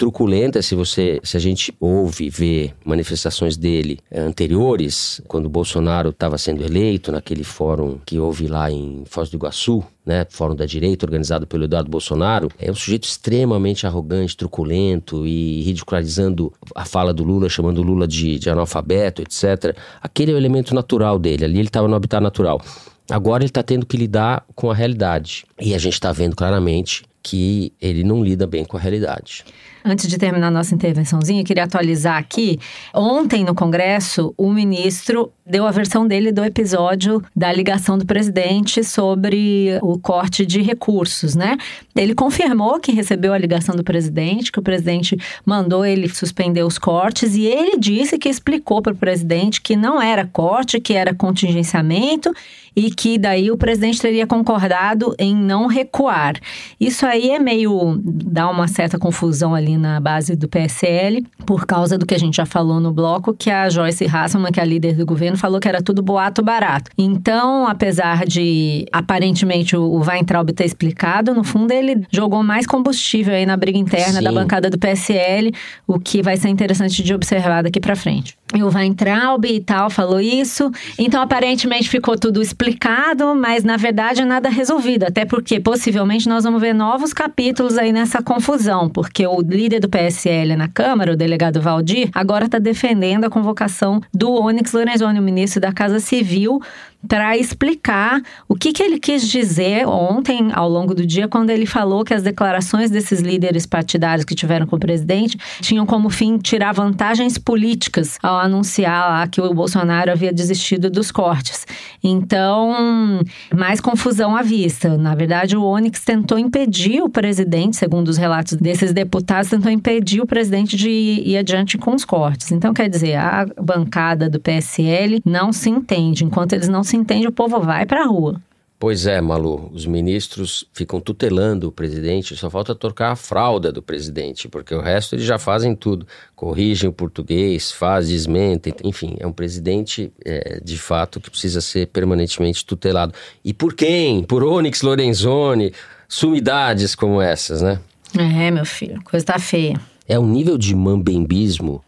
truculenta se você se a gente ouve vê manifestações dele eh, anteriores quando Bolsonaro estava sendo eleito naquele fórum que houve lá em Foz do Iguaçu né, Fórum da Direita, organizado pelo Eduardo Bolsonaro, é um sujeito extremamente arrogante, truculento e ridicularizando a fala do Lula, chamando Lula de, de analfabeto, etc. Aquele é o elemento natural dele, ali ele estava no habitat natural. Agora ele está tendo que lidar com a realidade. E a gente está vendo claramente que ele não lida bem com a realidade. Antes de terminar nossa intervençãozinha, queria atualizar aqui. Ontem, no Congresso, o ministro deu a versão dele do episódio da ligação do presidente sobre o corte de recursos, né? Ele confirmou que recebeu a ligação do presidente, que o presidente mandou ele suspender os cortes, e ele disse que explicou para o presidente que não era corte, que era contingenciamento e que daí o presidente teria concordado em não recuar. Isso aí é meio dá uma certa confusão ali na base do PSL, por causa do que a gente já falou no bloco, que a Joyce Hasselman, que é a líder do governo, falou que era tudo boato barato. Então, apesar de aparentemente o o Weintraub ter explicado, no fundo ele jogou mais combustível aí na briga interna Sim. da bancada do PSL, o que vai ser interessante de observar daqui para frente. E o Weintraub e tal falou isso, então aparentemente ficou tudo explicado, mas na verdade nada resolvido, até porque possivelmente nós vamos ver novos capítulos aí nessa confusão, porque o líder do PSL na Câmara, o delegado Valdir, agora está defendendo a convocação do Onyx Lorenzoni, o ministro da Casa Civil, para explicar o que, que ele quis dizer ontem, ao longo do dia, quando ele falou que as declarações desses líderes partidários que tiveram com o presidente tinham como fim tirar vantagens políticas ao anunciar lá que o Bolsonaro havia desistido dos cortes. Então, mais confusão à vista. Na verdade, o Onyx tentou impedir o presidente, segundo os relatos desses deputados, tentou impedir o presidente de ir adiante com os cortes. Então, quer dizer, a bancada do PSL não se entende. Enquanto eles não se entendem, o povo vai para a rua. Pois é, Malu, os ministros ficam tutelando o presidente, só falta trocar a fralda do presidente, porque o resto eles já fazem tudo. Corrigem o português, fazem, desmentem, enfim, é um presidente é, de fato que precisa ser permanentemente tutelado. E por quem? Por Onyx Lorenzoni, sumidades como essas, né? É, meu filho, coisa tá feia. É um nível de mambembismo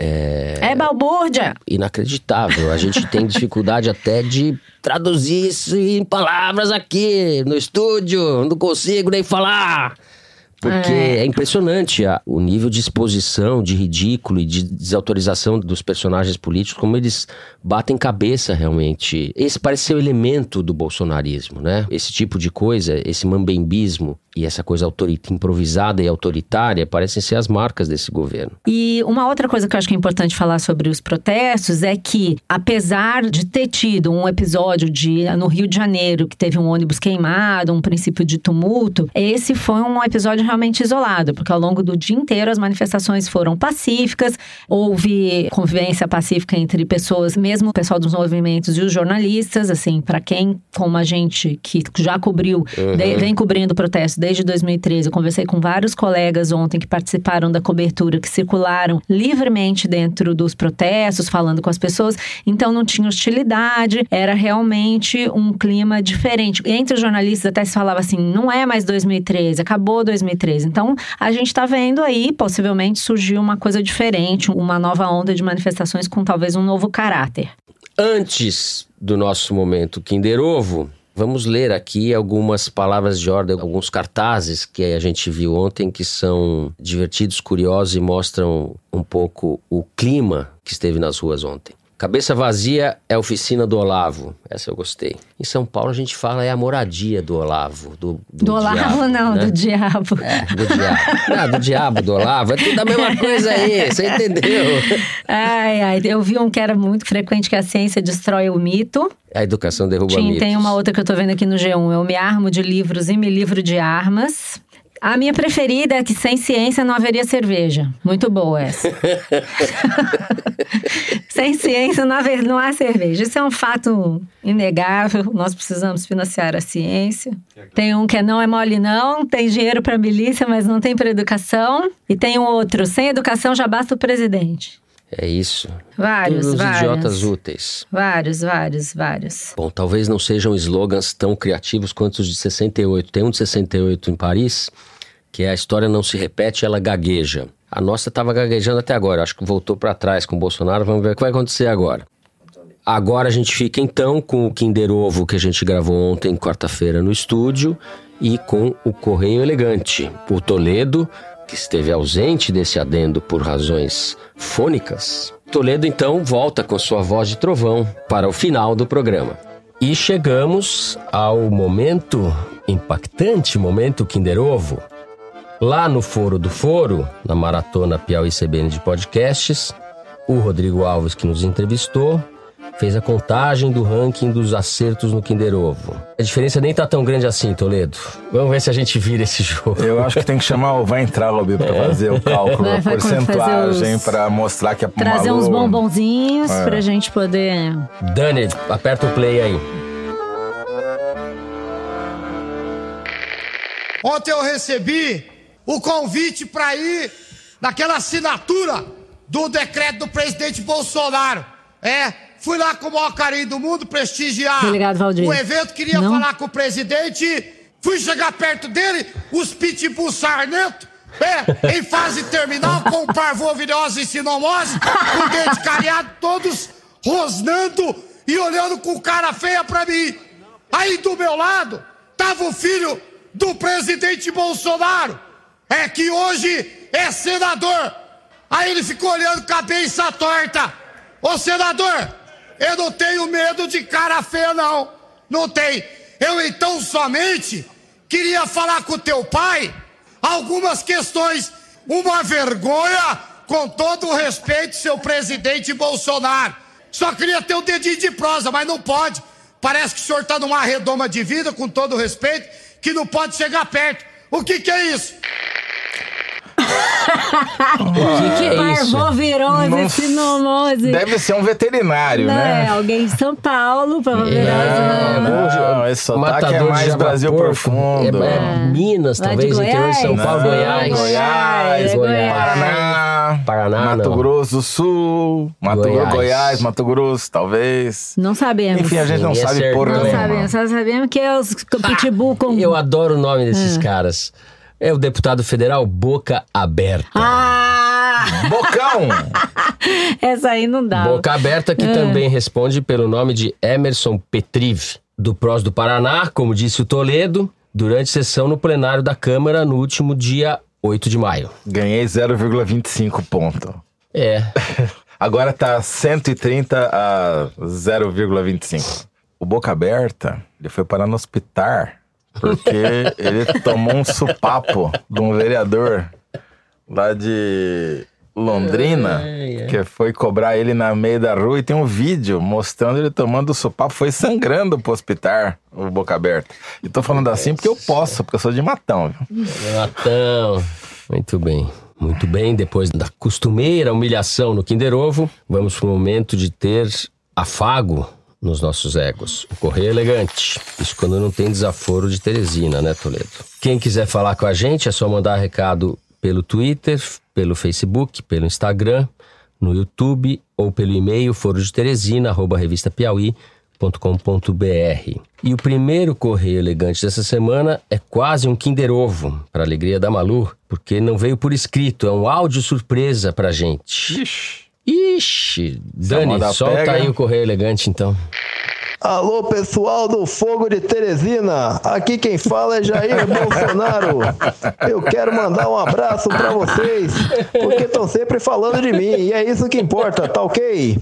é, É balbúrdia. inacreditável. A gente tem dificuldade até de traduzir isso em palavras aqui no estúdio. Não consigo nem falar. Porque é, impressionante a- o nível de exposição, de ridículo e de desautorização dos personagens políticos, como eles batem cabeça realmente. Esse parece ser o elemento do bolsonarismo, né? Esse tipo de coisa, esse mambembismo e essa coisa autorita- improvisada e autoritária parecem ser as marcas desse governo. E uma outra coisa que eu acho que é importante falar sobre os protestos é que, apesar de ter tido um episódio de no Rio de Janeiro que teve um ônibus queimado, um princípio de tumulto, esse foi um episódio realmente isolado, porque ao longo do dia inteiro as manifestações foram pacíficas, houve convivência pacífica entre pessoas, mesmo o pessoal dos movimentos e os jornalistas, assim, para quem como a gente que já cobriu, de- vem cobrindo o protesto desde 2013, eu conversei com vários colegas ontem que participaram da cobertura, que circularam livremente dentro dos protestos, falando com as pessoas. Então não tinha hostilidade, era realmente um clima diferente. Entre os jornalistas até se falava assim: não é mais 2013, acabou 2013. Então a gente está vendo aí, possivelmente surgiu uma coisa diferente, uma nova onda de manifestações com talvez um novo caráter. Antes do nosso momento Kinder Ovo, vamos ler aqui algumas palavras de ordem, alguns cartazes que a gente viu ontem que são divertidos, curiosos e mostram um pouco o clima que esteve nas ruas ontem. Cabeça vazia é oficina do Olavo. Essa eu gostei. Em São Paulo a gente fala é a moradia do Olavo. Do, do, Do, Olavo, diabo, não, né? do diabo. É, do diabo. Não, do diabo, do Olavo. É tudo a mesma coisa aí, você entendeu? Ai, ai, eu vi um que era muito frequente, que a ciência destrói o mito. A educação derruba Tinha, mitos. tem uma outra que eu tô vendo aqui no G1. Eu me armo de livros e me livro de armas. A minha preferida é que sem ciência não haveria cerveja. Muito boa essa. sem ciência não, haver, não há cerveja. Isso é um fato inegável. Nós precisamos financiar a ciência. Tem um que é não é mole não, tem dinheiro para milícia, mas não tem para educação. E tem um outro, sem educação já basta o presidente. É isso. Vários, Todos os vários. idiotas úteis. Vários, vários, vários. Bom, talvez não sejam slogans tão criativos quanto os de 68. Tem um de 68 em Paris, que é a história não se repete, ela gagueja. A nossa estava gaguejando até agora, acho que voltou para trás com o Bolsonaro, vamos ver o que vai acontecer agora. Agora a gente fica então com o Kinder Ovo que a gente gravou ontem, quarta-feira, no estúdio, e com o Correio Elegante. O Toledo, que esteve ausente desse adendo por razões fônicas. Toledo então volta com sua voz de trovão para o final do programa. E chegamos ao momento impactante, momento Kinder Ovo. Lá no Foro do Foro, na maratona Piauí CBN de podcasts, o Rodrigo Alves, que nos entrevistou, fez a contagem do ranking dos acertos no Kinder Ovo. A diferença nem tá tão grande assim, Toledo. Vamos ver se a gente vira esse jogo. Eu acho que tem que chamar o Vai Entrar Lobby pra fazer o cálculo, Vai- a vai porcentagem, fazer os- pra mostrar que é Trazer Malu- uns bombonzinhos É. pra gente poder. Dani, aperta o play aí. Ontem eu recebi o convite para ir naquela assinatura do decreto do presidente Bolsonaro. É, fui lá com o maior carinho do mundo prestigiar Obrigado, Valdir. o evento, queria Não? falar com o presidente. Fui chegar perto dele, os pitbull sarnento, é, em fase terminal, com parvovirose e sinomose, com o dente cariado, todos rosnando e olhando com cara feia pra mim. Aí do meu lado, tava o filho do presidente Bolsonaro, é que hoje é senador. Aí ele ficou olhando cabeça torta. Ô senador, eu não tenho medo de cara feia, não. Não tem. Eu então somente queria falar com teu pai algumas questões. Uma vergonha, com todo o respeito, seu presidente Bolsonaro. Só queria ter um dedinho de prosa, mas não pode. Parece que o senhor está numa redoma de vida, com todo o respeito, que não pode chegar perto. O que, que é isso? O que, que é isso? Parvovirose, sinomose. Deve ser um veterinário, Não, né? é alguém de São Paulo, parvovirose. É, Não, não, esse sotaque é Matador de mais Brasil Porco. profundo. É, é Minas, Lá de talvez, interior de São Goiás. Paulo, Não, Goiás. Goiás, É Goiás. Paraná, Paraná, Mato não. Grosso do Sul, Mato Goiás. Grosso, Goiás, Mato Grosso, talvez. Não sabemos. Enfim, a gente não Ninguém sabe acertou. porra Não sabemos, só sabemos que é os pitbull com... Eu adoro o nome desses É. caras. É o deputado federal Boca Aberta. Ah! Bocão! Essa aí não dá. Boca Aberta, que também responde pelo nome de Emerson Petrive, do Prós do Paraná, como disse o Toledo, durante sessão no plenário da Câmara no último dia 8 de maio. Ganhei 0,25 ponto. É, Agora tá 130 a 0,25. O Boca Aberta, ele foi parar no hospital porque ele tomou um supapo de um vereador lá de Londrina, que foi cobrar ele na meio da rua e tem um vídeo mostrando ele tomando o supapo, foi sangrando pro hospital, o Boca Aberta. E tô falando assim porque eu posso, porque eu sou de matão, viu? Renatão. Muito bem. Muito bem, depois da costumeira humilhação no Kinder Ovo, vamos para o momento de ter afago nos nossos egos. O Correio Elegante. Isso quando não tem desaforo de Teresina, né, Toledo? Quem quiser falar com a gente é só mandar recado pelo Twitter, pelo Facebook, pelo Instagram, no YouTube ou pelo e-mail foro de Teresina, arroba revista Piauí. E o primeiro correio elegante dessa semana é quase um Kinder Ovo, para alegria da Malu, porque não veio por escrito, é um áudio surpresa pra gente. Ixi. Ixi, Dani, solta pega. aí o correio elegante então. Alô, pessoal do Fogo de Teresina. Aqui quem fala é Jair Bolsonaro. Eu quero mandar um abraço pra vocês, porque estão sempre falando de mim, e é isso que importa, tá ok?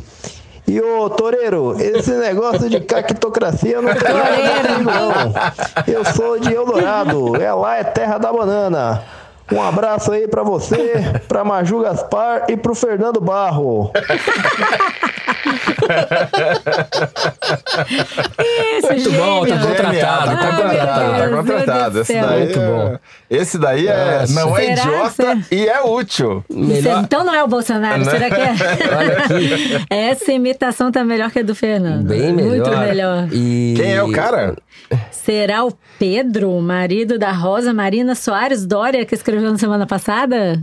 E ô Toreiro, esse negócio de cactocracia não tem nada comigo, não. Eu sou de Eldorado, é lá é terra da banana. Um abraço aí pra você, pra Maju Gaspar e pro Fernando Barro. Isso, Muito bom, tá gênio. contratado, tá Ai, contratado, tá contratado. do Esse daí, Muito é- bom. Esse daí é, não é Será? idiota Será? e é útil. Melhor... Então não é o Bolsonaro, Né? será que é? Olha aqui, Essa imitação tá melhor que a do Fernando. bem melhor. Muito melhor. E... Quem é o cara? Será o Pedro, marido da Rosa Marina Soares Dória, que escreveu na semana passada?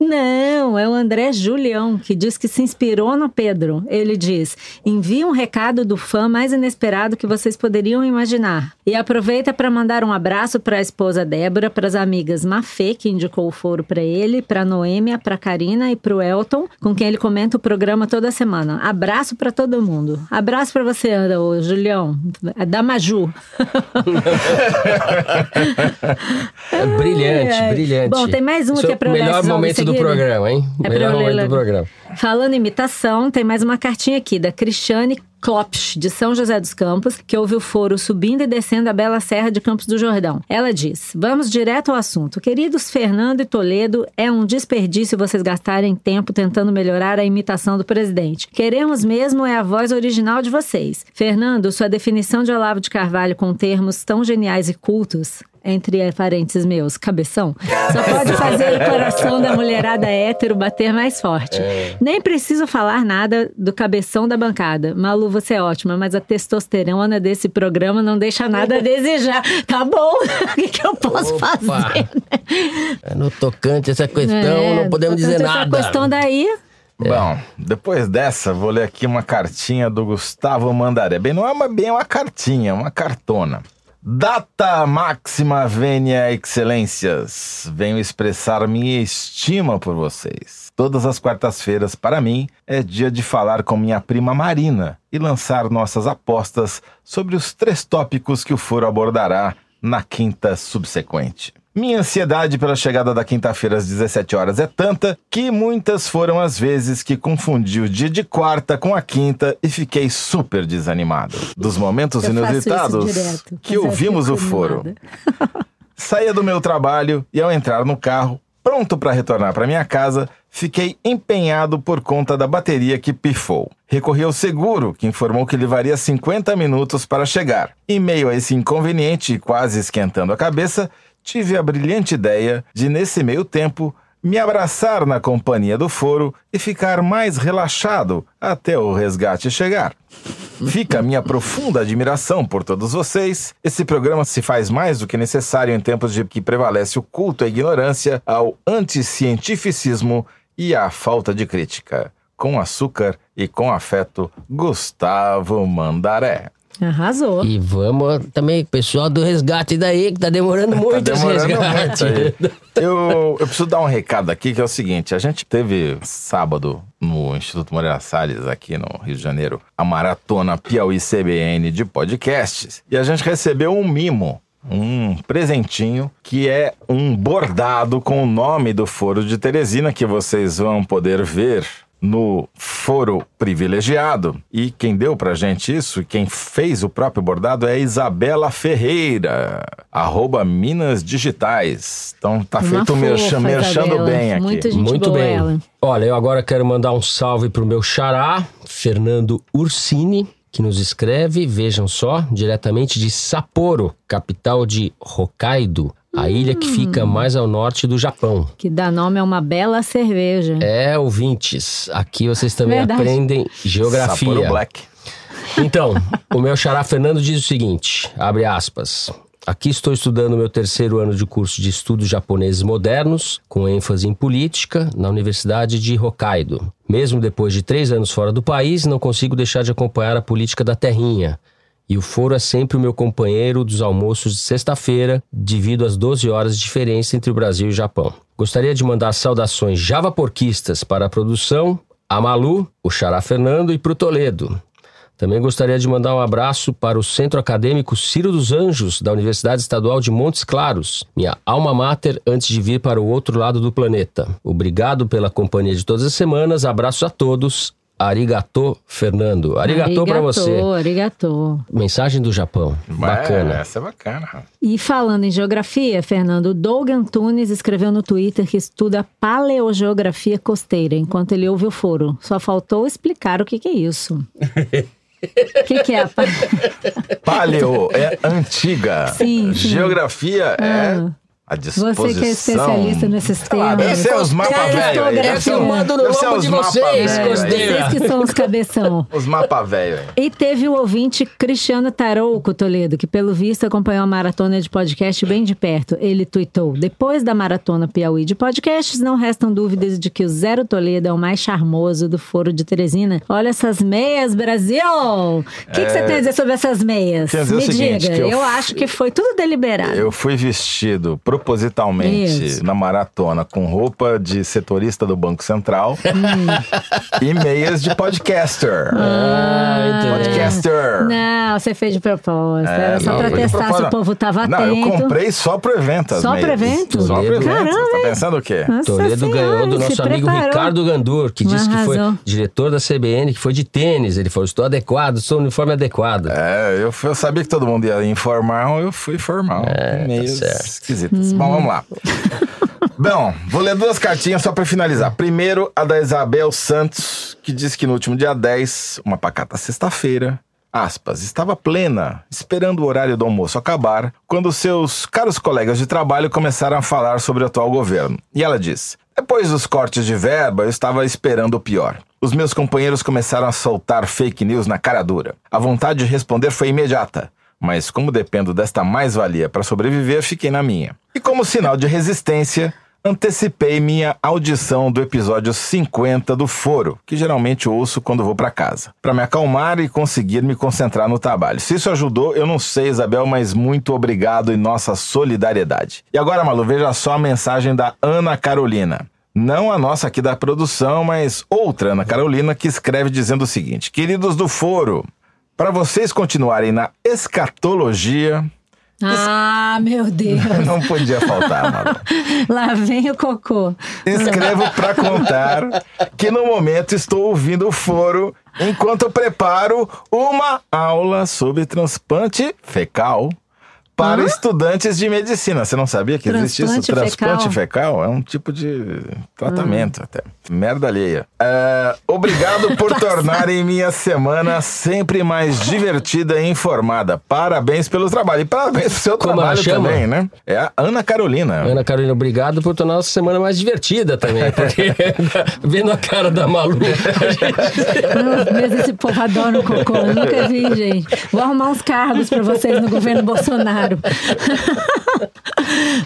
Não, é o André Julião, que diz que se inspirou no Pedro. Ele diz: envia um recado do fã mais inesperado que vocês poderiam imaginar. E aproveita para mandar um abraço para a esposa Débora, para as amigas Mafê, que indicou o foro para ele, para Noêmia, para Karina e para o Elton, com quem ele comenta o programa toda semana. Abraço para todo mundo. Abraço para você, ô, Julião. Da Maju. É brilhante, brilhante. Bom, tem mais uma Isso que é eu ler Melhor momento do programa, hein? É melhor momento do programa. Falando em imitação, tem mais uma cartinha aqui da Cristiane Klopsch, de São José dos Campos, que ouve o foro subindo e descendo a bela serra de Campos do Jordão. Ela diz: Vamos direto ao assunto. Queridos Fernando e Toledo, é um desperdício vocês gastarem tempo tentando melhorar a imitação do presidente. Queremos mesmo é a voz original de vocês. Fernando, sua definição de Olavo de Carvalho com termos tão geniais e cultos entre parênteses meus, cabeção, só pode fazer o coração da mulherada hétero bater mais forte. Nem preciso falar nada do cabeção da bancada. Malu, você é ótima, mas a testosterona desse programa não deixa nada a desejar. Tá bom, o que, que eu posso Opa. fazer? É No tocante essa questão, É, não podemos dizer nada. Essa questão daí, Bom, depois dessa, vou ler aqui uma cartinha do Gustavo Mandaré. Bem, não é uma, bem uma cartinha, é uma cartona. Data máxima venia excelências. Venho expressar minha estima por vocês. Todas as quartas-feiras, para mim, é dia de falar com minha prima Marina e lançar nossas apostas sobre os três tópicos que o foro abordará na quinta subsequente. Minha ansiedade pela chegada da quinta-feira às 17 horas é tanta que muitas foram as vezes que confundi o dia de quarta com a quinta e fiquei super desanimado. Dos momentos Eu inusitados direto, que ouvimos o foro. Saía do meu trabalho e ao entrar no carro, pronto para retornar para minha casa, fiquei empenhado por conta da bateria que pifou. Recorri ao seguro, que informou que levaria 50 minutos para chegar. Em meio a esse inconveniente e quase esquentando a cabeça, tive a brilhante ideia de, nesse meio tempo, me abraçar na companhia do foro e ficar mais relaxado até o resgate chegar. Fica a minha profunda admiração por todos vocês. Esse programa se faz mais do que necessário em tempos de que prevalece o culto à ignorância, ao anticientificismo e à falta de crítica. Com açúcar e com afeto, Gustavo Mandaré. Arrasou. E vamos também, pessoal do resgate daí, que tá demorando muito Tá esse demorando resgate. muito. Eu, eu preciso dar um recado aqui, que é o seguinte. A gente teve sábado no Instituto Moreira Salles, aqui no Rio de Janeiro, a maratona Piauí CBN de podcasts. E a gente recebeu um mimo, um presentinho, que é um bordado com o nome do Foro de Teresina, que vocês vão poder ver no Foro Privilegiado. E quem deu pra gente isso, e quem fez o próprio bordado é Isabela Ferreira, arroba Minas Digitais. Então tá Uma feito o merchan, merchando Isabela. bem aqui. Muito gente Muito boa bem. ela. Olha, eu agora quero mandar um salve pro meu xará, Fernando Ursini, que nos escreve, vejam só, diretamente de Sapporo, capital de Hokkaido, a ilha que fica mais ao norte do Japão. Que dá nome a uma bela cerveja. É, ouvintes, aqui vocês também Verdade. aprendem geografia. Sapporo Black. Então, o meu xará Fernando diz o seguinte, abre aspas. Aqui estou estudando meu terceiro ano de curso de estudos japoneses modernos, com ênfase em política, na Universidade de Hokkaido. Mesmo depois de três anos fora do país, não consigo deixar de acompanhar a política da terrinha. E o foro é sempre o meu companheiro dos almoços de sexta-feira, devido às 12 horas de diferença entre o Brasil e o Japão. Gostaria de mandar saudações javaporquistas para a produção, a Malu, o Xará Fernando e para o Toledo. Também gostaria de mandar um abraço para o Centro Acadêmico Ciro dos Anjos, da Universidade Estadual de Montes Claros, minha alma mater antes de vir para o outro lado do planeta. Obrigado pela companhia de todas as semanas, abraço a todos. Arigato, Fernando. Arigato para você. Arigato. Mensagem do Japão. Bacana. É, essa é bacana. E falando em geografia, Fernando, Doug Antunes escreveu no Twitter que estuda paleogeografia costeira, enquanto ele ouve o foro. Só faltou explicar o que, que é isso. O que, que é a pa- Paleo é antiga. Sim, sim. Geografia é Ah. A disposição. Você que é especialista nesses Ah, temas. deve ser os mapas velhos. Deve ser, Eu mando no deve os de vocês, costeira. Vocês que são os cabeção. Os mapas velhos. E teve o ouvinte Cristiano Tarouco Toledo, que pelo visto acompanhou a maratona de podcast bem de perto. Ele tuitou: Depois da maratona Piauí de podcasts, não restam dúvidas de que o Zero Toledo é o mais charmoso do Foro de Teresina. Olha essas meias, Brasil! O que, que você tem a dizer sobre essas meias? Me seguinte, diga, que eu eu, f- acho que foi tudo deliberado. Eu fui vestido propositalmente Isso. na maratona com roupa de setorista do Banco Central e meias de podcaster. Ah. Podcaster. Não, você fez de propósito. É, Era só não, pra testar se o povo tava Não, atento. eu comprei só pro evento. as Só meias. pro evento? Só pro evento. Caramba, Você tá pensando o quê? Nossa Toledo Senhora, ganhou do nosso amigo preparou. Ricardo Gandur, que disse que foi diretor da CBN, que foi de tênis. Ele falou: estou adequado, sou uniforme adequado. É, eu, eu sabia que todo mundo ia informal, eu fui formal. É, tá Meio certo. Esquisitas. Bom, vamos lá. Bom, vou ler duas cartinhas só pra finalizar. Primeiro, a da Isabel Santos, que diz que no último dia 10, uma pacata sexta-feira, aspas, estava plena, esperando o horário do almoço acabar, quando seus caros colegas de trabalho começaram a falar sobre o atual governo. E ela diz: Depois dos cortes de verba, eu estava esperando o pior. Os meus companheiros começaram a soltar fake news na cara dura. A vontade de responder foi imediata. Mas como dependo desta mais-valia para sobreviver, fiquei na minha. E como sinal de resistência, antecipei minha audição do episódio 50 do Foro, que geralmente ouço quando vou para casa, para me acalmar e conseguir me concentrar no trabalho. Se isso ajudou, eu não sei, Isabel, mas muito obrigado e nossa solidariedade. E agora, Malu, veja só a mensagem da Ana Carolina. Não a nossa aqui da produção, mas outra Ana Carolina que escreve dizendo o seguinte: Queridos do Foro, para vocês continuarem na escatologia, Ah, meu Deus. não podia faltar, Malu. Lá vem o cocô. Escrevo para contar que no momento estou ouvindo o foro enquanto eu preparo uma aula sobre transplante fecal para Hã? estudantes de medicina. Você não sabia que existe isso? Transplante Transplante fecal? É um tipo de tratamento até. Merda alheia. É, obrigado por tornarem minha semana sempre mais divertida e informada. Parabéns pelo trabalho. E parabéns pelo seu Como trabalho também, né? É a Ana Carolina. Ana Carolina, obrigado por tornar a nossa semana mais divertida também, porque vendo a cara da Malu, Mas esse povo adora o cocô. Eu nunca vi, gente. Vou arrumar uns cargos pra vocês no governo Bolsonaro.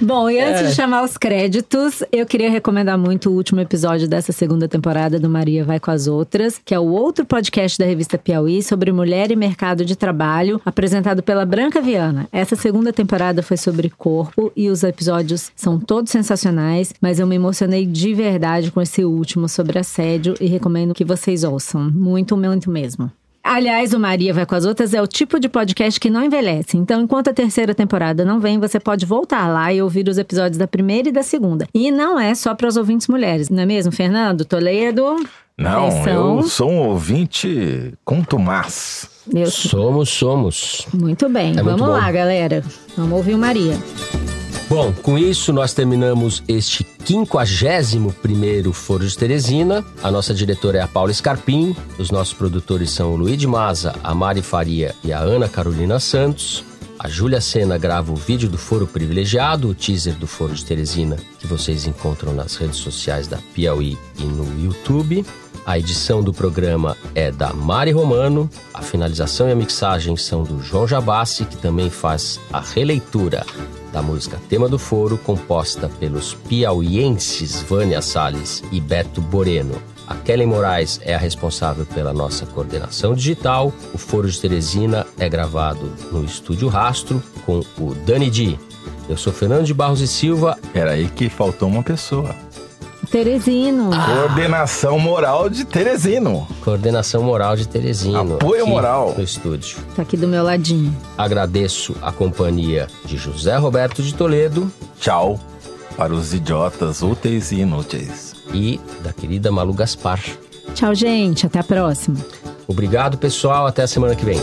Bom, e antes de chamar os créditos, eu queria recomendar muito o último episódio dessa segunda temporada do Maria Vai com as Outras, que é o outro podcast da revista Piauí sobre mulher e mercado de trabalho, apresentado pela Branca Viana. Essa segunda temporada foi sobre corpo e os episódios são todos sensacionais, mas eu me emocionei de verdade com esse último sobre assédio e recomendo que vocês ouçam. Muito, muito mesmo. Aliás, o Maria Vai com as Outras é o tipo de podcast que não envelhece. Então, enquanto a terceira temporada não vem, você pode voltar lá e ouvir os episódios da primeira e da segunda. E não é só para os ouvintes mulheres, não é mesmo, Fernando? Toledo? Não, Atenção. eu sou um ouvinte contumaz. Eu- Somos, somos. Muito bem, É muito vamos bom. lá, galera. Vamos ouvir o Maria. Bom, com isso nós terminamos este 51º Foro de Teresina. A nossa diretora é a Paula Scarpim. Os nossos produtores são o Luiz Maza, a Mari Faria e a Ana Carolina Santos. A Júlia Sena grava o vídeo do Foro Privilegiado, o teaser do Foro de Teresina, que vocês encontram nas redes sociais da Piauí e no YouTube. A edição do programa é da Mari Romano, a finalização e a mixagem são do João Jabassi, que também faz a releitura da música Tema do Foro, composta pelos piauienses Vânia Salles e Beto Boreno. A Kellen Moraes é a responsável pela nossa coordenação digital. O Foro de Teresina é gravado no Estúdio Rastro com o Dani Di. Eu sou Fernando de Barros e Silva. Era aí que faltou uma pessoa. Teresino. Coordenação moral de Teresino. Coordenação moral de Teresino. Apoio moral. No estúdio. Tá aqui do meu ladinho. Agradeço a companhia de José Roberto de Toledo. Tchau para os idiotas úteis e inúteis. E da querida Malu Gaspar. Tchau, gente. Até a próxima. Obrigado, pessoal. Até a semana que vem.